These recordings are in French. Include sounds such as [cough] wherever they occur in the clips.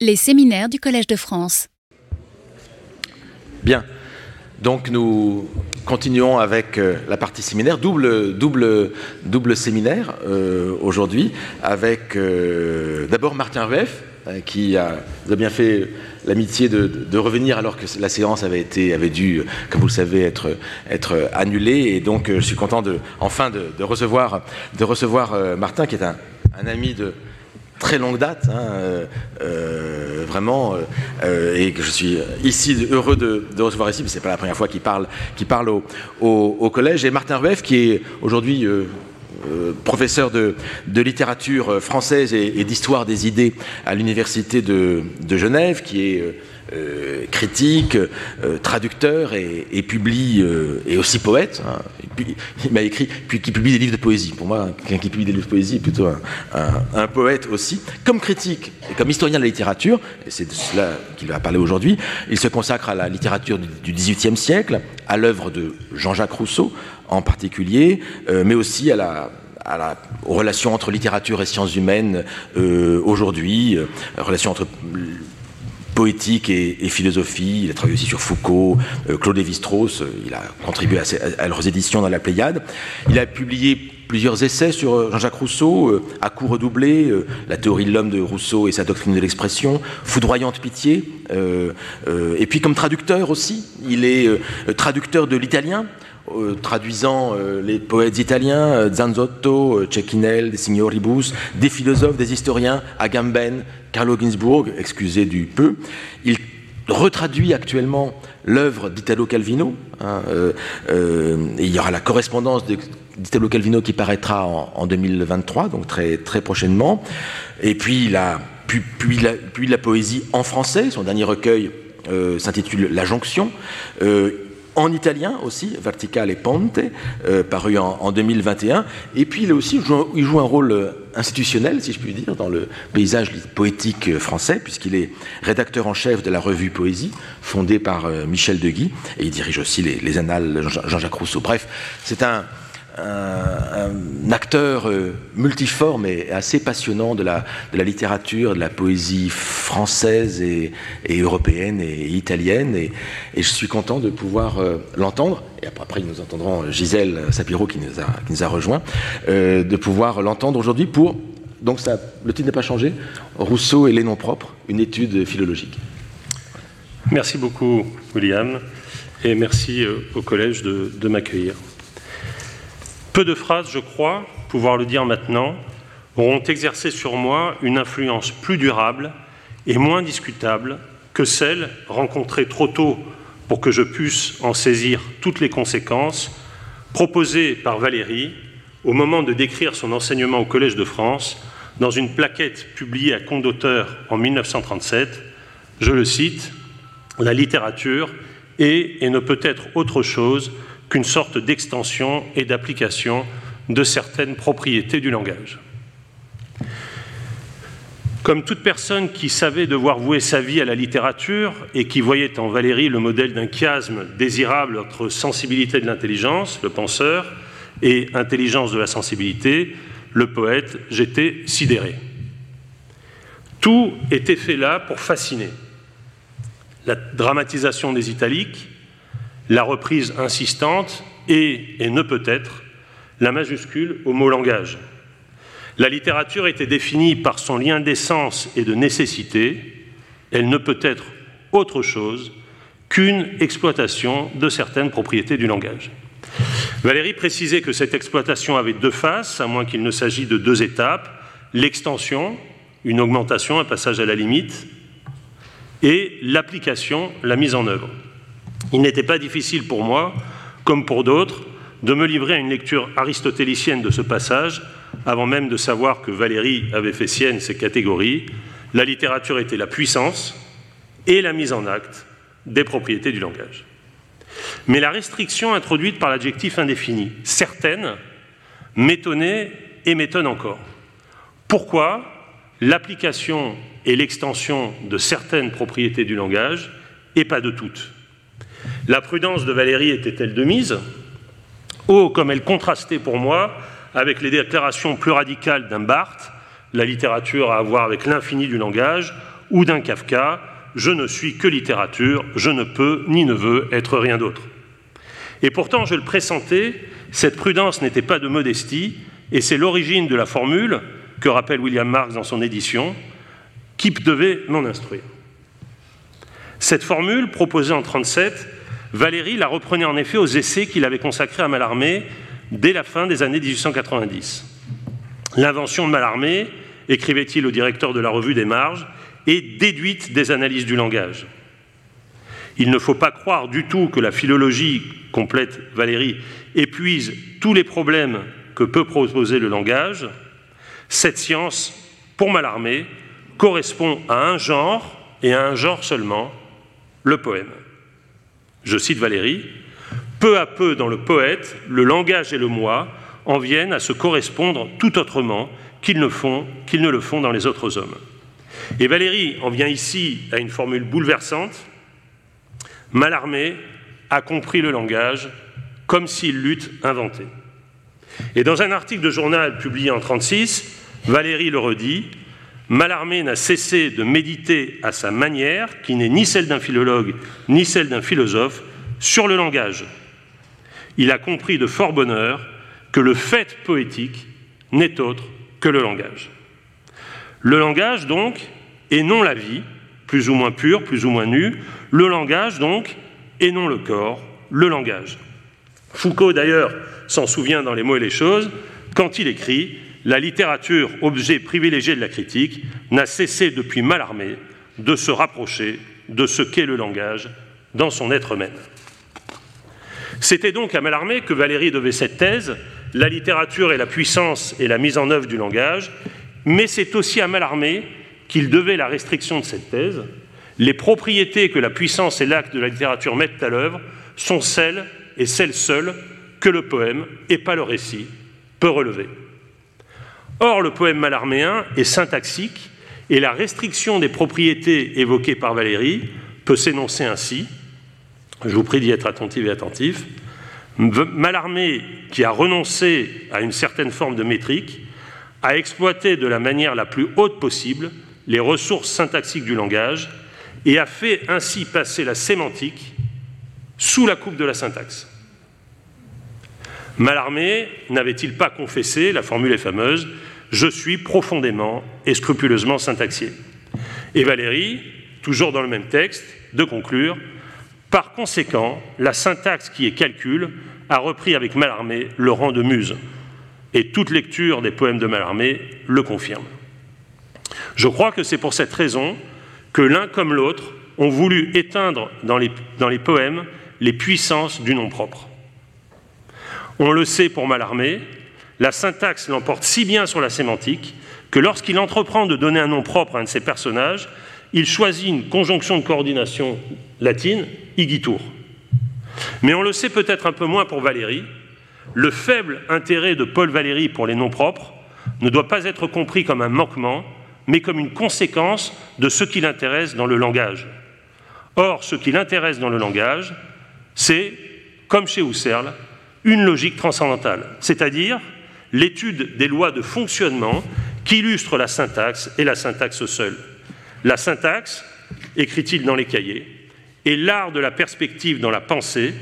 Les séminaires du Collège de France. Bien. Donc nous continuons avec euh, la partie séminaire, double, double, double séminaire euh, aujourd'hui, avec euh, d'abord Martin Rueff, qui a, bien fait l'amitié de, revenir alors que la séance avait, été, avait dû, comme vous le savez, être, annulée. Et donc je suis content de, enfin de, recevoir, de recevoir Martin, qui est un ami de, très longue date, hein, euh, euh, vraiment, euh, et que je suis ici heureux de, recevoir ici, mais c'est pas la première fois qu'il parle, parle au, collège. Et Martin Rueff, qui est aujourd'hui professeur de, littérature française et, d'histoire des idées à l'université de, Genève, qui est euh, critique, euh, traducteur et, publie, euh, et aussi poète. Hein. il m'a écrit, puis qui publie des livres de poésie. Pour moi, quelqu'un qui publie des livres de poésie est plutôt un, poète aussi. Comme critique et comme historien de la littérature, et c'est de cela qu'il va parler aujourd'hui, il se consacre à la littérature du XVIIIe siècle, à l'œuvre de Jean-Jacques Rousseau en particulier, mais aussi à la aux relations entre littérature et sciences humaines aujourd'hui, relations entre poétique et, philosophie. Il a travaillé aussi sur Foucault, euh, Claude Lévi-Strauss. Euh, il a contribué à, leurs éditions dans la Pléiade. Il a publié plusieurs essais sur euh, Jean-Jacques Rousseau, à coup redoublé, La théorie de l'homme de Rousseau et sa doctrine de l'expression, Foudroyante pitié, et puis comme traducteur aussi, il est traducteur de l'italien, traduisant les poètes italiens, Zanzotto, Cecchinel, Signoribus, des philosophes, des historiens, Agamben, Carlo Ginzburg, excusez du peu, il retraduit actuellement l'œuvre d'Italo Calvino. Hein, euh, euh, il y aura la correspondance d'Italo Calvino qui paraîtra en, 2023, donc très, très prochainement. Et puis, il a, puis, puis, la, poésie en français, son dernier recueil euh, s'intitule La Jonction en italien aussi, Verticale et Ponte, euh, paru en, 2021. Et puis il, aussi, il joue, un rôle euh, institutionnel, si je puis dire, dans le paysage poétique euh, français, puisqu'il est rédacteur en chef de la revue Poésie, fondée par Michel Deguy, et il dirige aussi les, les annales Jean-Jacques Rousseau. Bref, c'est un, un, acteur euh, multiforme et assez passionnant de la, littérature, de la poésie française et, européenne et italienne. Et, je suis content de pouvoir euh, l'entendre. Et après, nous entendrons Gisèle Sapiro qui nous a, qui nous a rejoint, euh, de pouvoir l'entendre aujourd'hui pour. Donc, ça, le titre n'est pas changé Rousseau et les noms propres, une étude philologique. Merci beaucoup, William, et merci au collège de m'accueillir. Peu de phrases, je crois, pouvoir le dire maintenant, auront exercé sur moi une influence plus durable et moins discutable que celle rencontrée trop tôt pour que je puisse en saisir toutes les conséquences, proposée par Valérie au moment de décrire son enseignement au Collège de France dans une plaquette publiée à compte d'auteur en 1937. Je le cite La littérature est et ne peut être autre chose qu'une sorte d'extension et d'application de certaines propriétés du langage. Comme toute personne qui savait devoir vouer sa vie à la littérature et qui voyait en Valérie le modèle d'un chiasme désirable entre sensibilité de l'intelligence, le penseur, et intelligence de la sensibilité, le poète, j'étais sidéré. Tout était fait là pour fasciner. La dramatisation des italiques, la reprise insistante et, et ne peut être, la majuscule au mot langage. La littérature était définie par son lien d'essence et de nécessité. Elle ne peut être autre chose qu'une exploitation de certaines propriétés du langage. Valérie précisait que cette exploitation avait deux faces, à moins qu'il ne s'agisse de deux étapes, l'extension, une augmentation, un passage à la limite, et l'application, la mise en œuvre. Il n'était pas difficile pour moi, comme pour d'autres, de me livrer à une lecture aristotélicienne de ce passage, avant même de savoir que Valérie avait fait sienne ces catégories. La littérature était la puissance et la mise en acte des propriétés du langage. Mais la restriction introduite par l'adjectif indéfini, certaine, m'étonnait et m'étonne encore. Pourquoi l'application et l'extension de certaines propriétés du langage et pas de toutes la prudence de Valérie était-elle de mise? Oh, comme elle contrastait pour moi avec les déclarations plus radicales d'un Barthes, la littérature à voir avec l'infini du langage, ou d'un Kafka, je ne suis que littérature, je ne peux ni ne veux être rien d'autre. Et pourtant, je le pressentais, cette prudence n'était pas de modestie, et c'est l'origine de la formule que rappelle William Marx dans son édition, qui devait m'en instruire. Cette formule, proposée en 1937, Valéry la reprenait en effet aux essais qu'il avait consacrés à Mallarmé dès la fin des années 1890. L'invention de Mallarmé, écrivait-il au directeur de la revue des marges, est déduite des analyses du langage. Il ne faut pas croire du tout que la philologie, complète Valéry, épuise tous les problèmes que peut proposer le langage. Cette science, pour Mallarmé, correspond à un genre et à un genre seulement, le poème. Je cite Valéry, Peu à peu dans le poète, le langage et le moi en viennent à se correspondre tout autrement qu'ils ne, font, qu'ils ne le font dans les autres hommes. Et Valéry en vient ici à une formule bouleversante. Malarmé a compris le langage comme s'il l'eût inventé. Et dans un article de journal publié en 1936, Valéry le redit Malarmé n'a cessé de méditer à sa manière, qui n'est ni celle d'un philologue ni celle d'un philosophe, sur le langage. Il a compris de fort bonheur que le fait poétique n'est autre que le langage. Le langage, donc, et non la vie, plus ou moins pure, plus ou moins nue, le langage, donc, et non le corps, le langage. Foucault, d'ailleurs, s'en souvient dans Les mots et les choses, quand il écrit la littérature, objet privilégié de la critique, n'a cessé depuis Mallarmé de se rapprocher de ce qu'est le langage dans son être même. C'était donc à Mallarmé que Valéry devait cette thèse, la littérature et la puissance et la mise en œuvre du langage, mais c'est aussi à Mallarmé qu'il devait la restriction de cette thèse. Les propriétés que la puissance et l'acte de la littérature mettent à l'œuvre sont celles et celles seules que le poème, et pas le récit, peut relever. Or, le poème malarméen est syntaxique et la restriction des propriétés évoquées par Valéry peut s'énoncer ainsi. Je vous prie d'y être attentif et attentif. Malarmé, qui a renoncé à une certaine forme de métrique, a exploité de la manière la plus haute possible les ressources syntaxiques du langage et a fait ainsi passer la sémantique sous la coupe de la syntaxe. Malarmé n'avait-il pas confessé, la formule est fameuse, je suis profondément et scrupuleusement syntaxier. Et Valérie, toujours dans le même texte, de conclure, par conséquent, la syntaxe qui est calcul a repris avec Malarmé le rang de muse. Et toute lecture des poèmes de Malarmé le confirme. Je crois que c'est pour cette raison que l'un comme l'autre ont voulu éteindre dans les, dans les poèmes les puissances du nom propre. On le sait pour Mallarmé, la syntaxe l'emporte si bien sur la sémantique que lorsqu'il entreprend de donner un nom propre à un de ses personnages, il choisit une conjonction de coordination latine, igitur. Mais on le sait peut-être un peu moins pour Valéry, le faible intérêt de Paul Valéry pour les noms propres ne doit pas être compris comme un manquement, mais comme une conséquence de ce qui l'intéresse dans le langage. Or, ce qui l'intéresse dans le langage, c'est, comme chez Husserl, une logique transcendantale, c'est-à-dire l'étude des lois de fonctionnement qui illustrent la syntaxe et la syntaxe seule. La syntaxe, écrit-il dans les cahiers, est l'art de la perspective dans la pensée,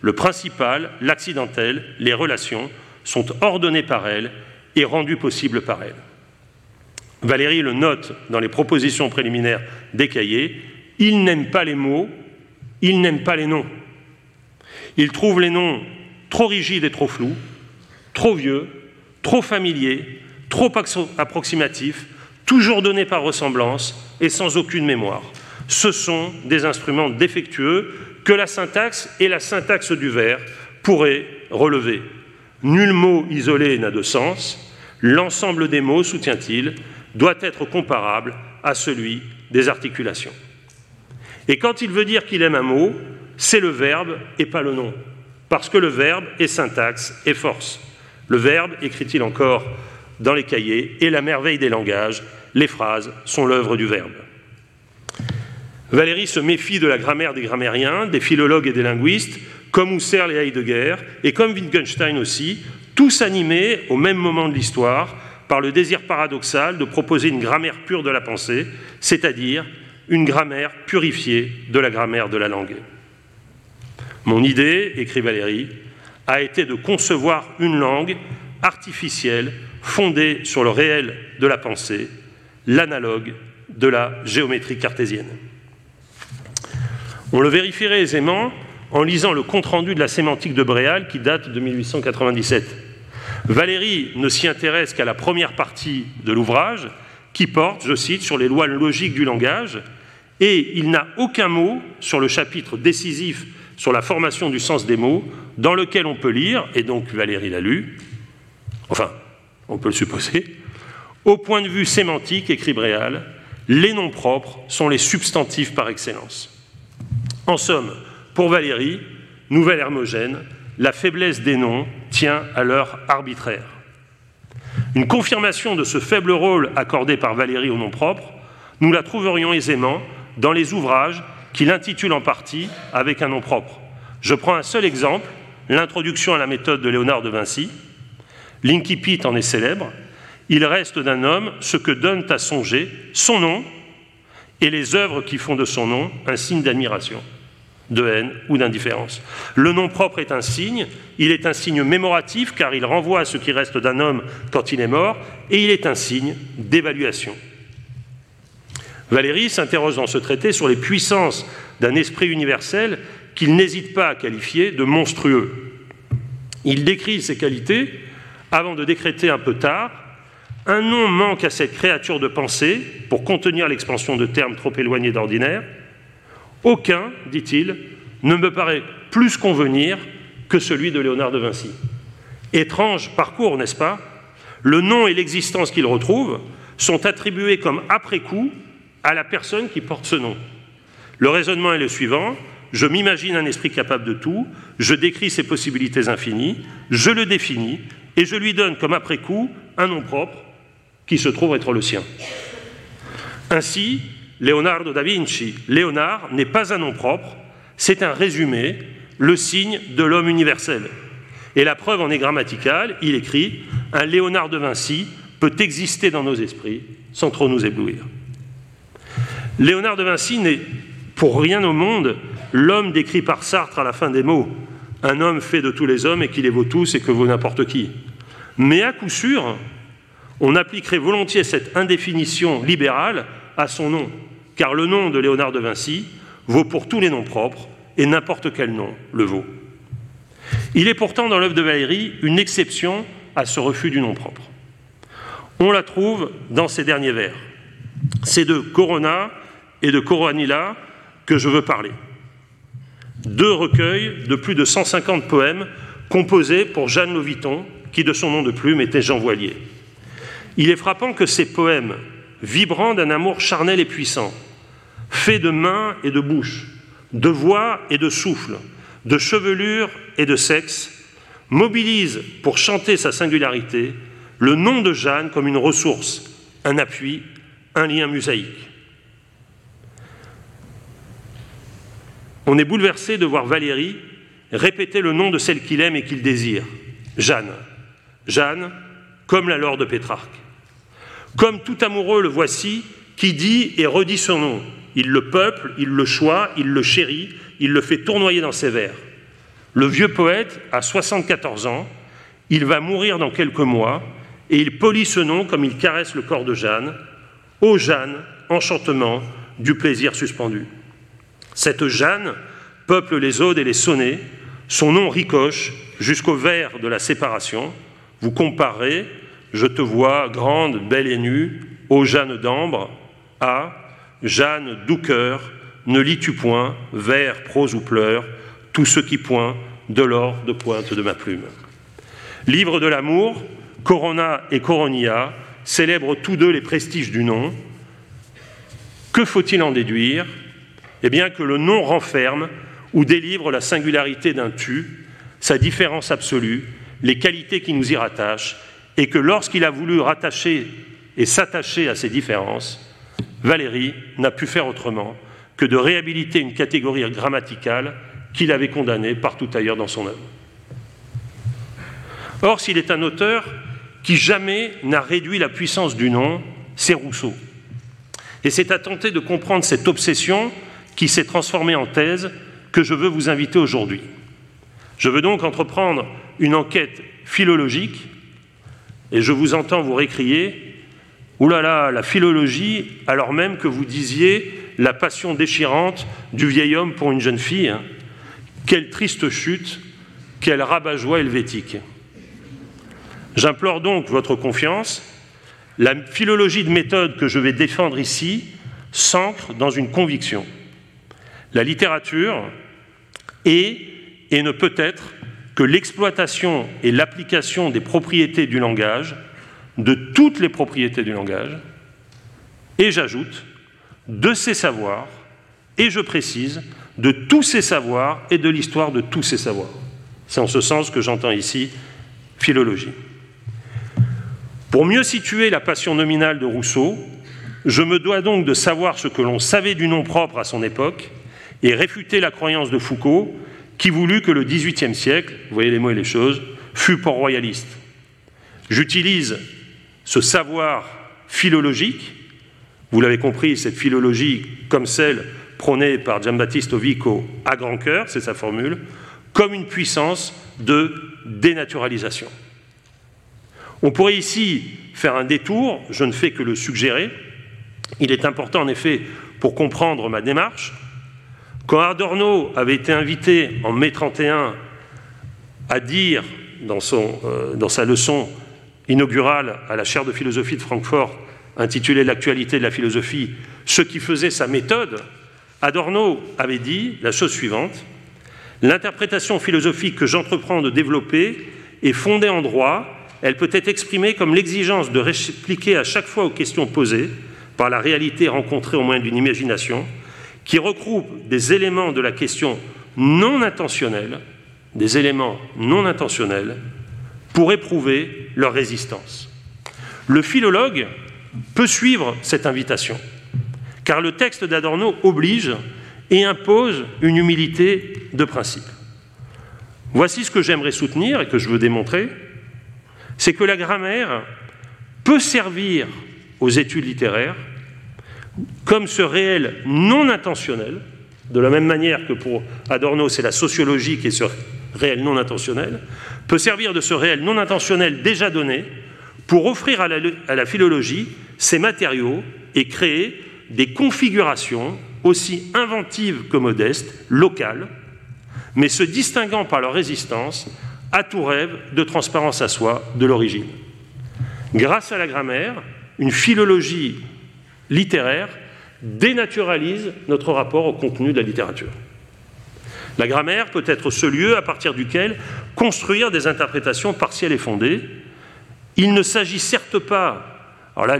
le principal, l'accidentel, les relations sont ordonnés par elle et rendus possibles par elle. Valérie le note dans les propositions préliminaires des cahiers, il n'aime pas les mots, il n'aime pas les noms. Il trouve les noms trop rigides et trop flous, trop vieux, trop familiers, trop approximatifs, toujours donnés par ressemblance et sans aucune mémoire. Ce sont des instruments défectueux que la syntaxe et la syntaxe du vers pourraient relever. Nul mot isolé n'a de sens, l'ensemble des mots, soutient-il, doit être comparable à celui des articulations. Et quand il veut dire qu'il aime un mot, c'est le verbe et pas le nom, parce que le verbe est syntaxe et force. Le verbe, écrit-il encore dans les cahiers, est la merveille des langages, les phrases sont l'œuvre du verbe. Valérie se méfie de la grammaire des grammairiens, des philologues et des linguistes, comme Husserl et Heidegger, et comme Wittgenstein aussi, tous animés au même moment de l'histoire par le désir paradoxal de proposer une grammaire pure de la pensée, c'est-à-dire une grammaire purifiée de la grammaire de la langue. Mon idée, écrit Valérie, a été de concevoir une langue artificielle fondée sur le réel de la pensée, l'analogue de la géométrie cartésienne. On le vérifierait aisément en lisant le compte-rendu de la sémantique de Bréal qui date de 1897. Valérie ne s'y intéresse qu'à la première partie de l'ouvrage qui porte, je cite, sur les lois logiques du langage et il n'a aucun mot sur le chapitre décisif sur la formation du sens des mots, dans lequel on peut lire, et donc Valérie l'a lu, enfin, on peut le supposer, au point de vue sémantique, écrit Bréal, les noms propres sont les substantifs par excellence. En somme, pour Valérie, nouvelle hermogène, la faiblesse des noms tient à leur arbitraire. Une confirmation de ce faible rôle accordé par Valérie aux noms propres, nous la trouverions aisément dans les ouvrages qu'il intitule en partie avec un nom propre. Je prends un seul exemple, l'introduction à la méthode de Léonard de Vinci. L'incipit en est célèbre. Il reste d'un homme ce que donne à songer son nom et les œuvres qui font de son nom un signe d'admiration, de haine ou d'indifférence. Le nom propre est un signe, il est un signe mémoratif car il renvoie à ce qui reste d'un homme quand il est mort, et il est un signe d'évaluation. Valéry s'interroge dans ce traité sur les puissances d'un esprit universel qu'il n'hésite pas à qualifier de monstrueux. Il décrit ses qualités avant de décréter un peu tard un nom manque à cette créature de pensée pour contenir l'expansion de termes trop éloignés d'ordinaire. Aucun, dit-il, ne me paraît plus convenir que celui de Léonard de Vinci. Étrange parcours, n'est-ce pas? Le nom et l'existence qu'il retrouve sont attribués comme après-coup à la personne qui porte ce nom. Le raisonnement est le suivant. Je m'imagine un esprit capable de tout, je décris ses possibilités infinies, je le définis et je lui donne comme après-coup un nom propre qui se trouve être le sien. Ainsi, Leonardo da Vinci, Léonard n'est pas un nom propre, c'est un résumé, le signe de l'homme universel. Et la preuve en est grammaticale, il écrit Un Léonard de Vinci peut exister dans nos esprits sans trop nous éblouir. Léonard de Vinci n'est pour rien au monde l'homme décrit par Sartre à la fin des mots, un homme fait de tous les hommes et qui les vaut tous et que vaut n'importe qui. Mais à coup sûr, on appliquerait volontiers cette indéfinition libérale à son nom, car le nom de Léonard de Vinci vaut pour tous les noms propres et n'importe quel nom le vaut. Il est pourtant dans l'œuvre de Valéry une exception à ce refus du nom propre. On la trouve dans ses derniers vers. C'est de Corona et de Coranilla que je veux parler. Deux recueils de plus de 150 poèmes composés pour Jeanne Loviton, qui de son nom de plume était Jean Voilier. Il est frappant que ces poèmes, vibrant d'un amour charnel et puissant, faits de mains et de bouche, de voix et de souffle, de chevelure et de sexe, mobilisent pour chanter sa singularité le nom de Jeanne comme une ressource, un appui, un lien musaïque. On est bouleversé de voir Valérie répéter le nom de celle qu'il aime et qu'il désire, Jeanne. Jeanne, comme la Laure de Pétrarque. Comme tout amoureux, le voici, qui dit et redit son nom. Il le peuple, il le choisit, il le chérit, il le fait tournoyer dans ses vers. Le vieux poète a 74 ans, il va mourir dans quelques mois, et il polit ce nom comme il caresse le corps de Jeanne. Ô Jeanne, enchantement du plaisir suspendu. Cette Jeanne peuple les odes et les sonnets, son nom ricoche jusqu'au vers de la séparation. Vous comparez, je te vois grande, belle et nue, ô Jeanne d'ambre, à Jeanne doux cœur, ne lis-tu point, vers, prose ou pleurs, tout ce qui point de l'or de pointe de ma plume. Livre de l'amour, Corona et Coronia célèbrent tous deux les prestiges du nom. Que faut-il en déduire? Eh bien que le nom renferme ou délivre la singularité d'un tu, sa différence absolue, les qualités qui nous y rattachent, et que lorsqu'il a voulu rattacher et s'attacher à ces différences, Valérie n'a pu faire autrement que de réhabiliter une catégorie grammaticale qu'il avait condamnée partout ailleurs dans son œuvre. Or, s'il est un auteur, qui jamais n'a réduit la puissance du nom, c'est Rousseau. Et c'est à tenter de comprendre cette obsession qui s'est transformée en thèse que je veux vous inviter aujourd'hui. Je veux donc entreprendre une enquête philologique et je vous entends vous récrier Ouh là là, la philologie, alors même que vous disiez la passion déchirante du vieil homme pour une jeune fille. Hein. Quelle triste chute, quel rabat-joie helvétique. J'implore donc votre confiance. La philologie de méthode que je vais défendre ici s'ancre dans une conviction. La littérature est et ne peut être que l'exploitation et l'application des propriétés du langage, de toutes les propriétés du langage, et j'ajoute, de ces savoirs, et je précise, de tous ces savoirs et de l'histoire de tous ces savoirs. C'est en ce sens que j'entends ici philologie. Pour mieux situer la passion nominale de Rousseau, je me dois donc de savoir ce que l'on savait du nom propre à son époque et réfuter la croyance de Foucault qui voulut que le XVIIIe siècle, voyez les mots et les choses, fût pour royaliste. J'utilise ce savoir philologique, vous l'avez compris, cette philologie comme celle prônée par Giambattista Vico à grand cœur, c'est sa formule, comme une puissance de dénaturalisation. On pourrait ici faire un détour, je ne fais que le suggérer. Il est important en effet pour comprendre ma démarche quand Adorno avait été invité en mai 31 à dire euh, dans sa leçon inaugurale à la chaire de philosophie de Francfort, intitulée L'actualité de la philosophie, ce qui faisait sa méthode, Adorno avait dit la chose suivante. L'interprétation philosophique que j'entreprends de développer est fondée en droit, elle peut être exprimée comme l'exigence de répliquer à chaque fois aux questions posées par la réalité rencontrée au moyen d'une imagination, qui regroupe des éléments de la question non intentionnelle, des éléments non intentionnels, pour éprouver leur résistance. Le philologue peut suivre cette invitation, car le texte d'Adorno oblige et impose une humilité de principe. Voici ce que j'aimerais soutenir et que je veux démontrer, c'est que la grammaire peut servir aux études littéraires comme ce réel non intentionnel, de la même manière que pour Adorno, c'est la sociologie qui est ce réel non intentionnel, peut servir de ce réel non intentionnel déjà donné pour offrir à la, philologie ses matériaux et créer des configurations aussi inventives que modestes, locales, mais se distinguant par leur résistance à tout rêve de transparence à soi de l'origine. Grâce à la grammaire, une philologie littéraire dénaturalise notre rapport au contenu de la littérature. La grammaire peut être ce lieu à partir duquel construire des interprétations partielles et fondées. Il ne s'agit certes pas, alors là,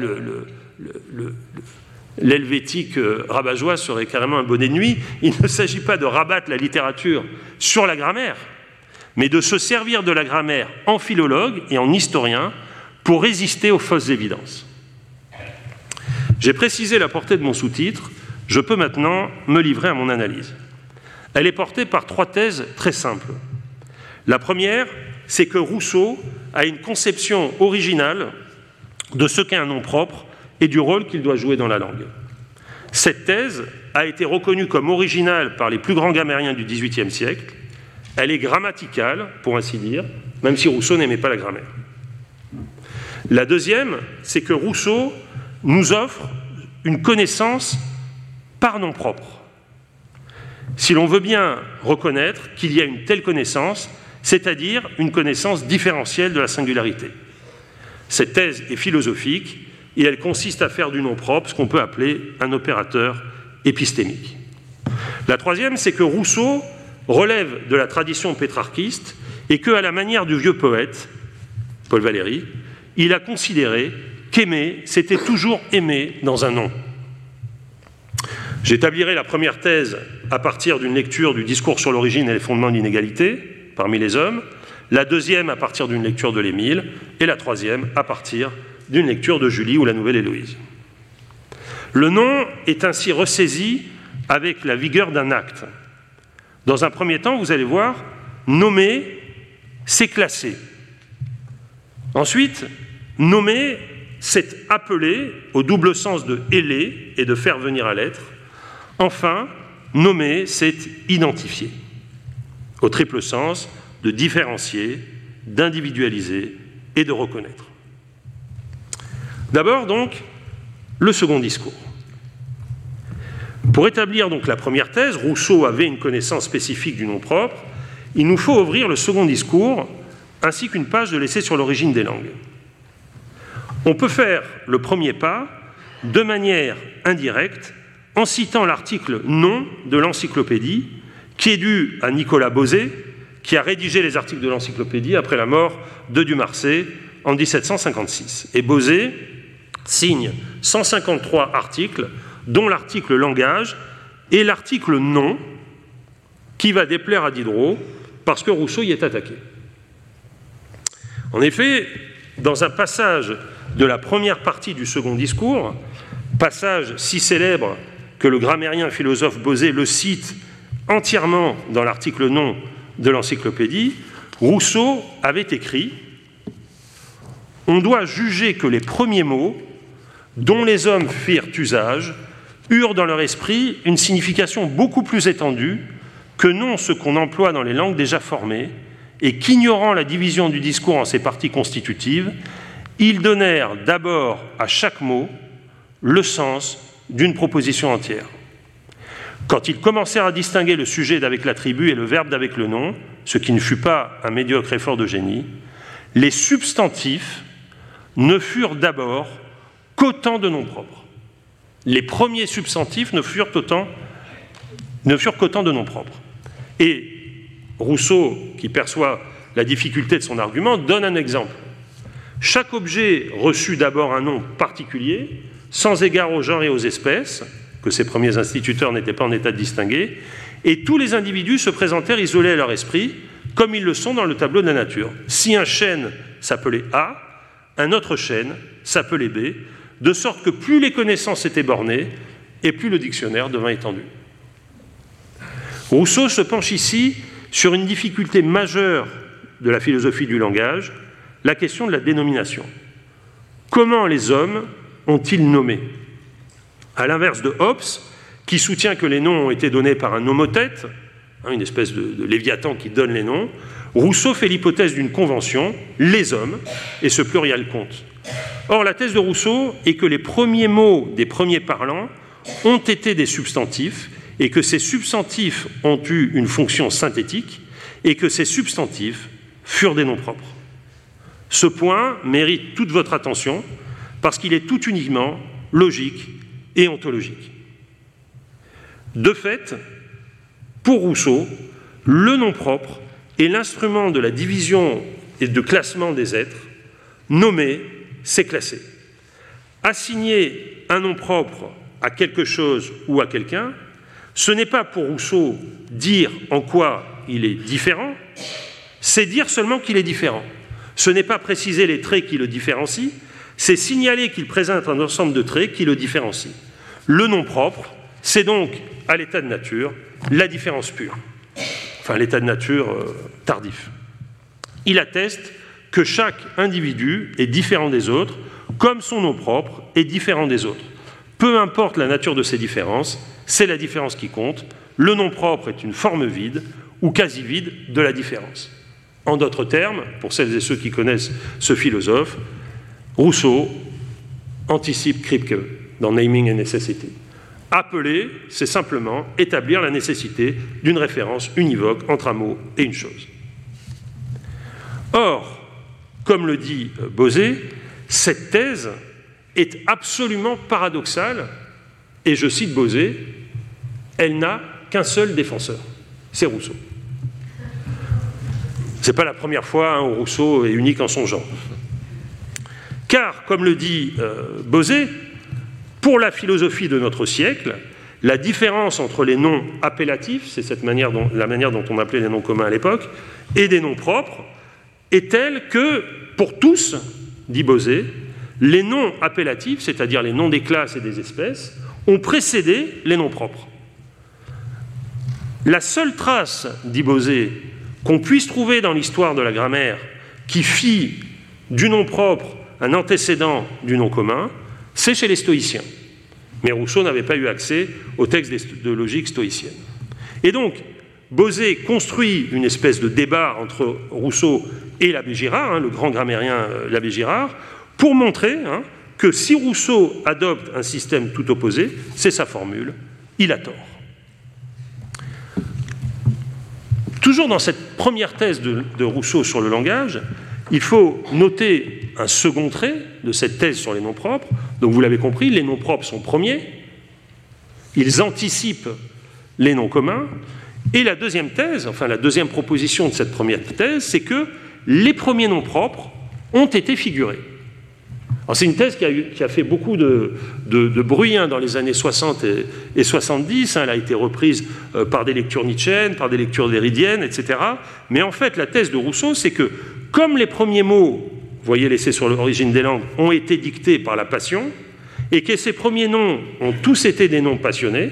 l'helvétique euh, rabat-joie serait carrément un bonnet de nuit, il ne s'agit pas de rabattre la littérature sur la grammaire, mais de se servir de la grammaire en philologue et en historien pour résister aux fausses évidences. J'ai précisé la portée de mon sous-titre, je peux maintenant me livrer à mon analyse. Elle est portée par trois thèses très simples. La première, c'est que Rousseau a une conception originale de ce qu'est un nom propre et du rôle qu'il doit jouer dans la langue. Cette thèse a été reconnue comme originale par les plus grands gamériens du XVIIIe siècle. Elle est grammaticale, pour ainsi dire, même si Rousseau n'aimait pas la grammaire. La deuxième, c'est que Rousseau nous offre une connaissance par nom propre. Si l'on veut bien reconnaître qu'il y a une telle connaissance, c'est-à-dire une connaissance différentielle de la singularité. Cette thèse est philosophique et elle consiste à faire du nom propre ce qu'on peut appeler un opérateur épistémique. La troisième, c'est que Rousseau relève de la tradition pétrarchiste et que, à la manière du vieux poète, Paul Valéry, il a considéré qu'aimer, c'était toujours aimer dans un nom. J'établirai la première thèse à partir d'une lecture du discours sur l'origine et les fondements de l'inégalité parmi les hommes, la deuxième à partir d'une lecture de l'Émile, et la troisième à partir d'une lecture de Julie ou la Nouvelle Héloïse. Le nom est ainsi ressaisi avec la vigueur d'un acte. Dans un premier temps, vous allez voir, nommer, c'est classer. Ensuite, Nommer, c'est appeler au double sens de héler et de faire venir à l'être. Enfin, nommer, c'est identifier, au triple sens de différencier, d'individualiser et de reconnaître. D'abord, donc, le second discours. Pour établir la première thèse, Rousseau avait une connaissance spécifique du nom propre. Il nous faut ouvrir le second discours ainsi qu'une page de l'essai sur l'origine des langues. On peut faire le premier pas de manière indirecte en citant l'article non de l'encyclopédie qui est dû à Nicolas Bosé, qui a rédigé les articles de l'encyclopédie après la mort de Dumarsais en 1756. Et Bosé signe 153 articles, dont l'article langage et l'article non, qui va déplaire à Diderot parce que Rousseau y est attaqué. En effet, dans un passage de la première partie du second discours, passage si célèbre que le grammairien philosophe Bosé le cite entièrement dans l'article non de l'encyclopédie, Rousseau avait écrit On doit juger que les premiers mots dont les hommes firent usage eurent dans leur esprit une signification beaucoup plus étendue que non ce qu'on emploie dans les langues déjà formées, et qu'ignorant la division du discours en ses parties constitutives, ils donnèrent d'abord à chaque mot le sens d'une proposition entière. Quand ils commencèrent à distinguer le sujet d'avec l'attribut et le verbe d'avec le nom, ce qui ne fut pas un médiocre effort de génie, les substantifs ne furent d'abord qu'autant de noms propres. Les premiers substantifs ne furent ne furent qu'autant de noms propres. Et Rousseau, qui perçoit la difficulté de son argument, donne un exemple. Chaque objet reçut d'abord un nom particulier, sans égard au genre et aux espèces, que ces premiers instituteurs n'étaient pas en état de distinguer, et tous les individus se présentèrent isolés à leur esprit, comme ils le sont dans le tableau de la nature. Si un chêne s'appelait A, un autre chêne s'appelait B, de sorte que plus les connaissances étaient bornées, et plus le dictionnaire devint étendu. Rousseau se penche ici sur une difficulté majeure de la philosophie du langage, la question de la dénomination. Comment les hommes ont-ils nommé? À l'inverse de Hobbes, qui soutient que les noms ont été donnés par un nomothète, hein, une espèce de, de léviathan qui donne les noms, Rousseau fait l'hypothèse d'une convention, les hommes, et ce pluriel compte. Or, la thèse de Rousseau est que les premiers mots des premiers parlants ont été des substantifs et que ces substantifs ont eu une fonction synthétique et que ces substantifs furent des noms propres. Ce point mérite toute votre attention parce qu'il est tout uniquement logique et ontologique. De fait, pour Rousseau, le nom propre est l'instrument de la division et de classement des êtres. Nommer, c'est classer. Assigner un nom propre à quelque chose ou à quelqu'un, ce n'est pas pour Rousseau dire en quoi il est différent, c'est dire seulement qu'il est différent. Ce n'est pas préciser les traits qui le différencient, c'est signaler qu'il présente un ensemble de traits qui le différencient. Le nom propre, c'est donc, à l'état de nature, la différence pure, enfin l'état de nature euh, tardif. Il atteste que chaque individu est différent des autres, comme son nom propre est différent des autres. Peu importe la nature de ces différences, c'est la différence qui compte. Le nom propre est une forme vide ou quasi vide de la différence. En d'autres termes, pour celles et ceux qui connaissent ce philosophe, Rousseau anticipe Kripke dans Naming and Necessity. Appeler, c'est simplement établir la nécessité d'une référence univoque entre un mot et une chose. Or, comme le dit Bosé, cette thèse est absolument paradoxale, et je cite Bosé, elle n'a qu'un seul défenseur, c'est Rousseau. Ce n'est pas la première fois où Rousseau est unique en son genre. Car, comme le dit euh, pour la philosophie de notre siècle, la différence entre les noms appellatifs, c'est cette manière dont, la manière dont on appelait les noms communs à l'époque, et des noms propres, est telle que, pour tous, dit Bosé, les noms appellatifs, c'est-à-dire les noms des classes et des espèces, ont précédé les noms propres. La seule trace, dit Bosé, qu'on puisse trouver dans l'histoire de la grammaire qui fit du nom propre un antécédent du nom commun, c'est chez les stoïciens. Mais Rousseau n'avait pas eu accès au texte de logique stoïcienne. Et donc, Bosé construit une espèce de débat entre Rousseau et l'abbé Girard, hein, le grand grammairien euh, l'abbé Girard, pour montrer hein, que si Rousseau adopte un système tout opposé, c'est sa formule, il a tort. Toujours dans cette première thèse de, Rousseau sur le langage, il faut noter un second trait de cette thèse sur les noms propres. Donc vous l'avez compris, les noms propres sont premiers, ils anticipent les noms communs. Et la deuxième thèse, enfin la deuxième proposition de cette première thèse, c'est que les premiers noms propres ont été figurés. C'est une thèse qui a, fait beaucoup de, bruit hein, dans les années 60 et, 70. Hein. elle a été reprise euh, par des lectures nietzschéennes, par des lectures déridiennes, etc. Mais en fait, la thèse de Rousseau, c'est que comme les premiers mots, vous voyez l'essai sur l'origine des langues, ont été dictés par la passion, et que ces premiers noms ont tous été des noms passionnés,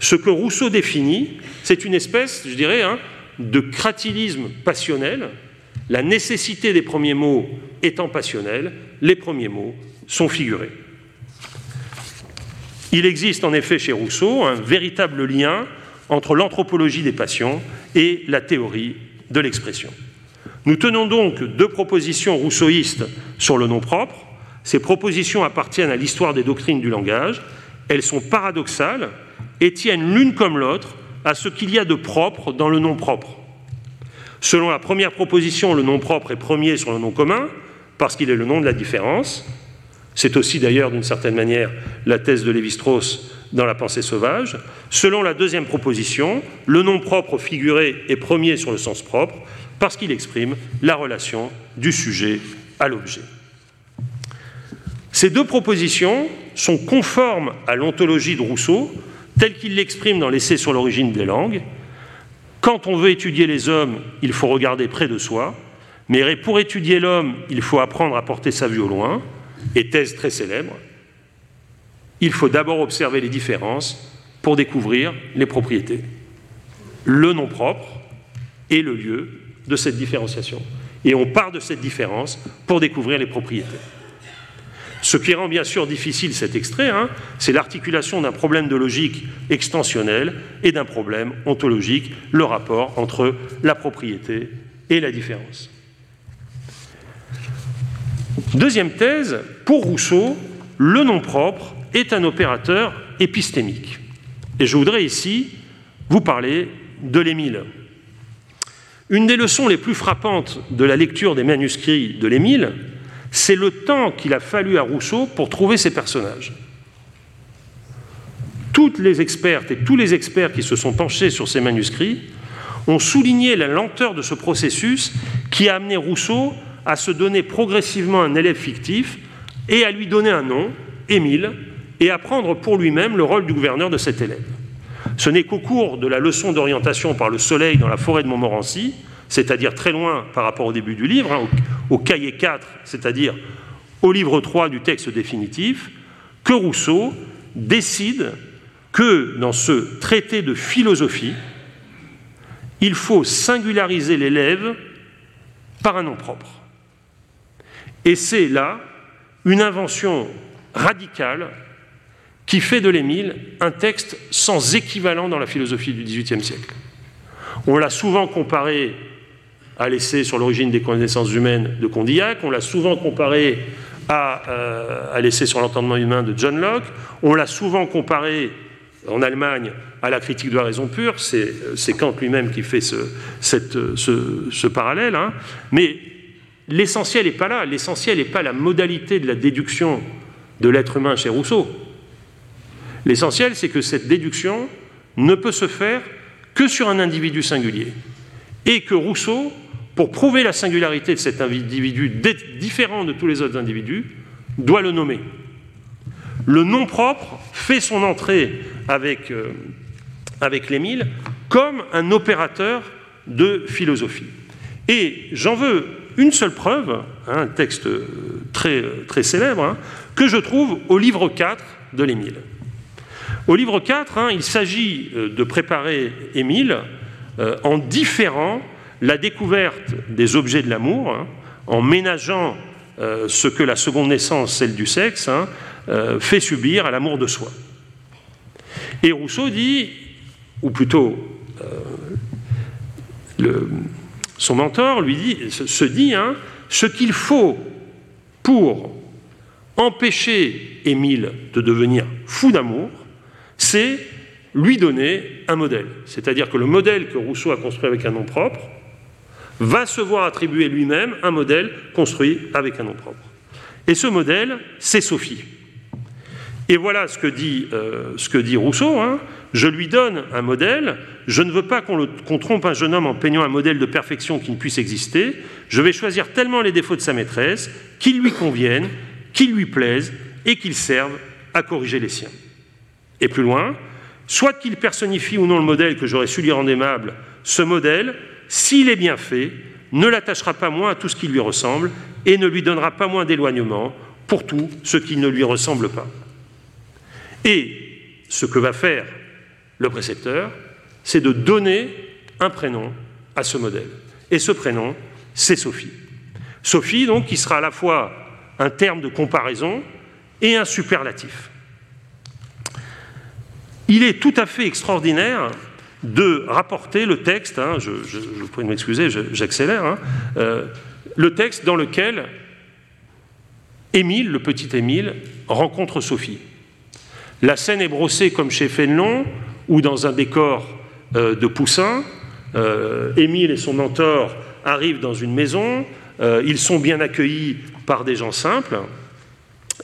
ce que Rousseau définit, c'est une espèce, je dirais, hein, de cratilisme passionnel, la nécessité des premiers mots étant passionnelle, les premiers mots sont figurés. Il existe en effet chez Rousseau un véritable lien entre l'anthropologie des passions et la théorie de l'expression. Nous tenons donc deux propositions rousseauistes sur le nom propre. Ces propositions appartiennent à l'histoire des doctrines du langage. Elles sont paradoxales et tiennent l'une comme l'autre à ce qu'il y a de propre dans le nom propre. Selon la première proposition, le nom propre est premier sur le nom commun, parce qu'il est le nom de la différence. C'est aussi d'ailleurs d'une certaine manière la thèse de Lévi-Strauss dans la pensée sauvage. Selon la deuxième proposition, le nom propre figuré est premier sur le sens propre parce qu'il exprime la relation du sujet à l'objet. Ces deux propositions sont conformes à l'ontologie de Rousseau, telle qu'il l'exprime dans l'essai sur l'origine des langues. Quand on veut étudier les hommes, il faut regarder près de soi. Mais pour étudier l'homme, il faut apprendre à porter sa vue au loin, et thèse très célèbre, il faut d'abord observer les différences pour découvrir les propriétés. Le nom propre est le lieu de cette différenciation. Et on part de cette différence pour découvrir les propriétés. Ce qui rend bien sûr difficile cet extrait, hein, c'est l'articulation d'un problème de logique extensionnelle et d'un problème ontologique, le rapport entre la propriété et la différence. Deuxième thèse, pour Rousseau, le nom propre est un opérateur épistémique. Et je voudrais ici vous parler de l'Émile. Une des leçons les plus frappantes de la lecture des manuscrits de l'Émile, c'est le temps qu'il a fallu à Rousseau pour trouver ses personnages. Toutes les expertes et tous les experts qui se sont penchés sur ces manuscrits ont souligné la lenteur de ce processus qui a amené Rousseau à se donner progressivement un élève fictif et à lui donner un nom, Émile, et à prendre pour lui-même le rôle du gouverneur de cet élève. Ce n'est qu'au cours de la leçon d'orientation par le soleil dans la forêt de Montmorency, c'est-à-dire très loin par rapport au début du livre, hein, au, cahier 4, c'est-à-dire au livre 3 du texte définitif, que Rousseau décide que dans ce traité de philosophie, il faut singulariser l'élève par un nom propre. Et c'est là une invention radicale qui fait de l'Émile un texte sans équivalent dans la philosophie du XVIIIe siècle. On l'a souvent comparé à l'essai sur l'origine des connaissances humaines de Condillac, on l'a souvent comparé à, euh, l'essai sur l'entendement humain de John Locke, on l'a souvent comparé en Allemagne à la critique de la raison pure, c'est Kant lui-même qui fait ce, ce, parallèle, hein. mais L'essentiel n'est pas là, l'essentiel n'est pas la modalité de la déduction de l'être humain chez Rousseau. L'essentiel, c'est que cette déduction ne peut se faire que sur un individu singulier. Et que Rousseau, pour prouver la singularité de cet individu différent de tous les autres individus, doit le nommer. Le nom propre fait son entrée avec, euh, avec l'Émile comme un opérateur de philosophie. Et j'en veux une seule preuve, hein, un texte très, très célèbre, hein, que je trouve au livre 4 de l'Émile. Au livre 4, hein, il s'agit euh, de préparer Émile euh, en différant la découverte des objets de l'amour, en ménageant euh, ce que la seconde naissance, celle du sexe, hein, euh, fait subir à l'amour de soi. Et Rousseau dit, ou plutôt son mentor lui dit, se, dit, hein, ce qu'il faut pour empêcher Émile de devenir fou d'amour, c'est lui donner un modèle. C'est-à-dire que le modèle que Rousseau a construit avec un nom propre, va se voir attribuer lui-même un modèle construit avec un nom propre. Et ce modèle, c'est Sophie. Et voilà ce que dit, euh, Rousseau. Hein. Je lui donne un modèle, je ne veux pas qu'on trompe un jeune homme en peignant un modèle de perfection qui ne puisse exister, je vais choisir tellement les défauts de sa maîtresse qu'ils lui conviennent, qu'ils lui plaisent et qu'ils servent à corriger les siens. Et plus loin, soit qu'il personnifie ou non le modèle que j'aurais su lui rendre aimable, ce modèle, s'il est bien fait, ne l'attachera pas moins à tout ce qui lui ressemble et ne lui donnera pas moins d'éloignement pour tout ce qui ne lui ressemble pas. Et ce que va faire le précepteur, c'est de donner un prénom à ce modèle. Et ce prénom, c'est Sophie. Sophie, donc, qui sera à la fois un terme de comparaison et un superlatif. Il est tout à fait extraordinaire de rapporter le texte, hein, je, vous prie de m'excuser, j'accélère, hein, euh, le texte dans lequel Émile, le petit Émile, rencontre Sophie. La scène est brossée comme chez Fénelon ou dans un décor euh, de Poussin. Euh, Émile et son mentor arrivent dans une maison, ils sont bien accueillis par des gens simples.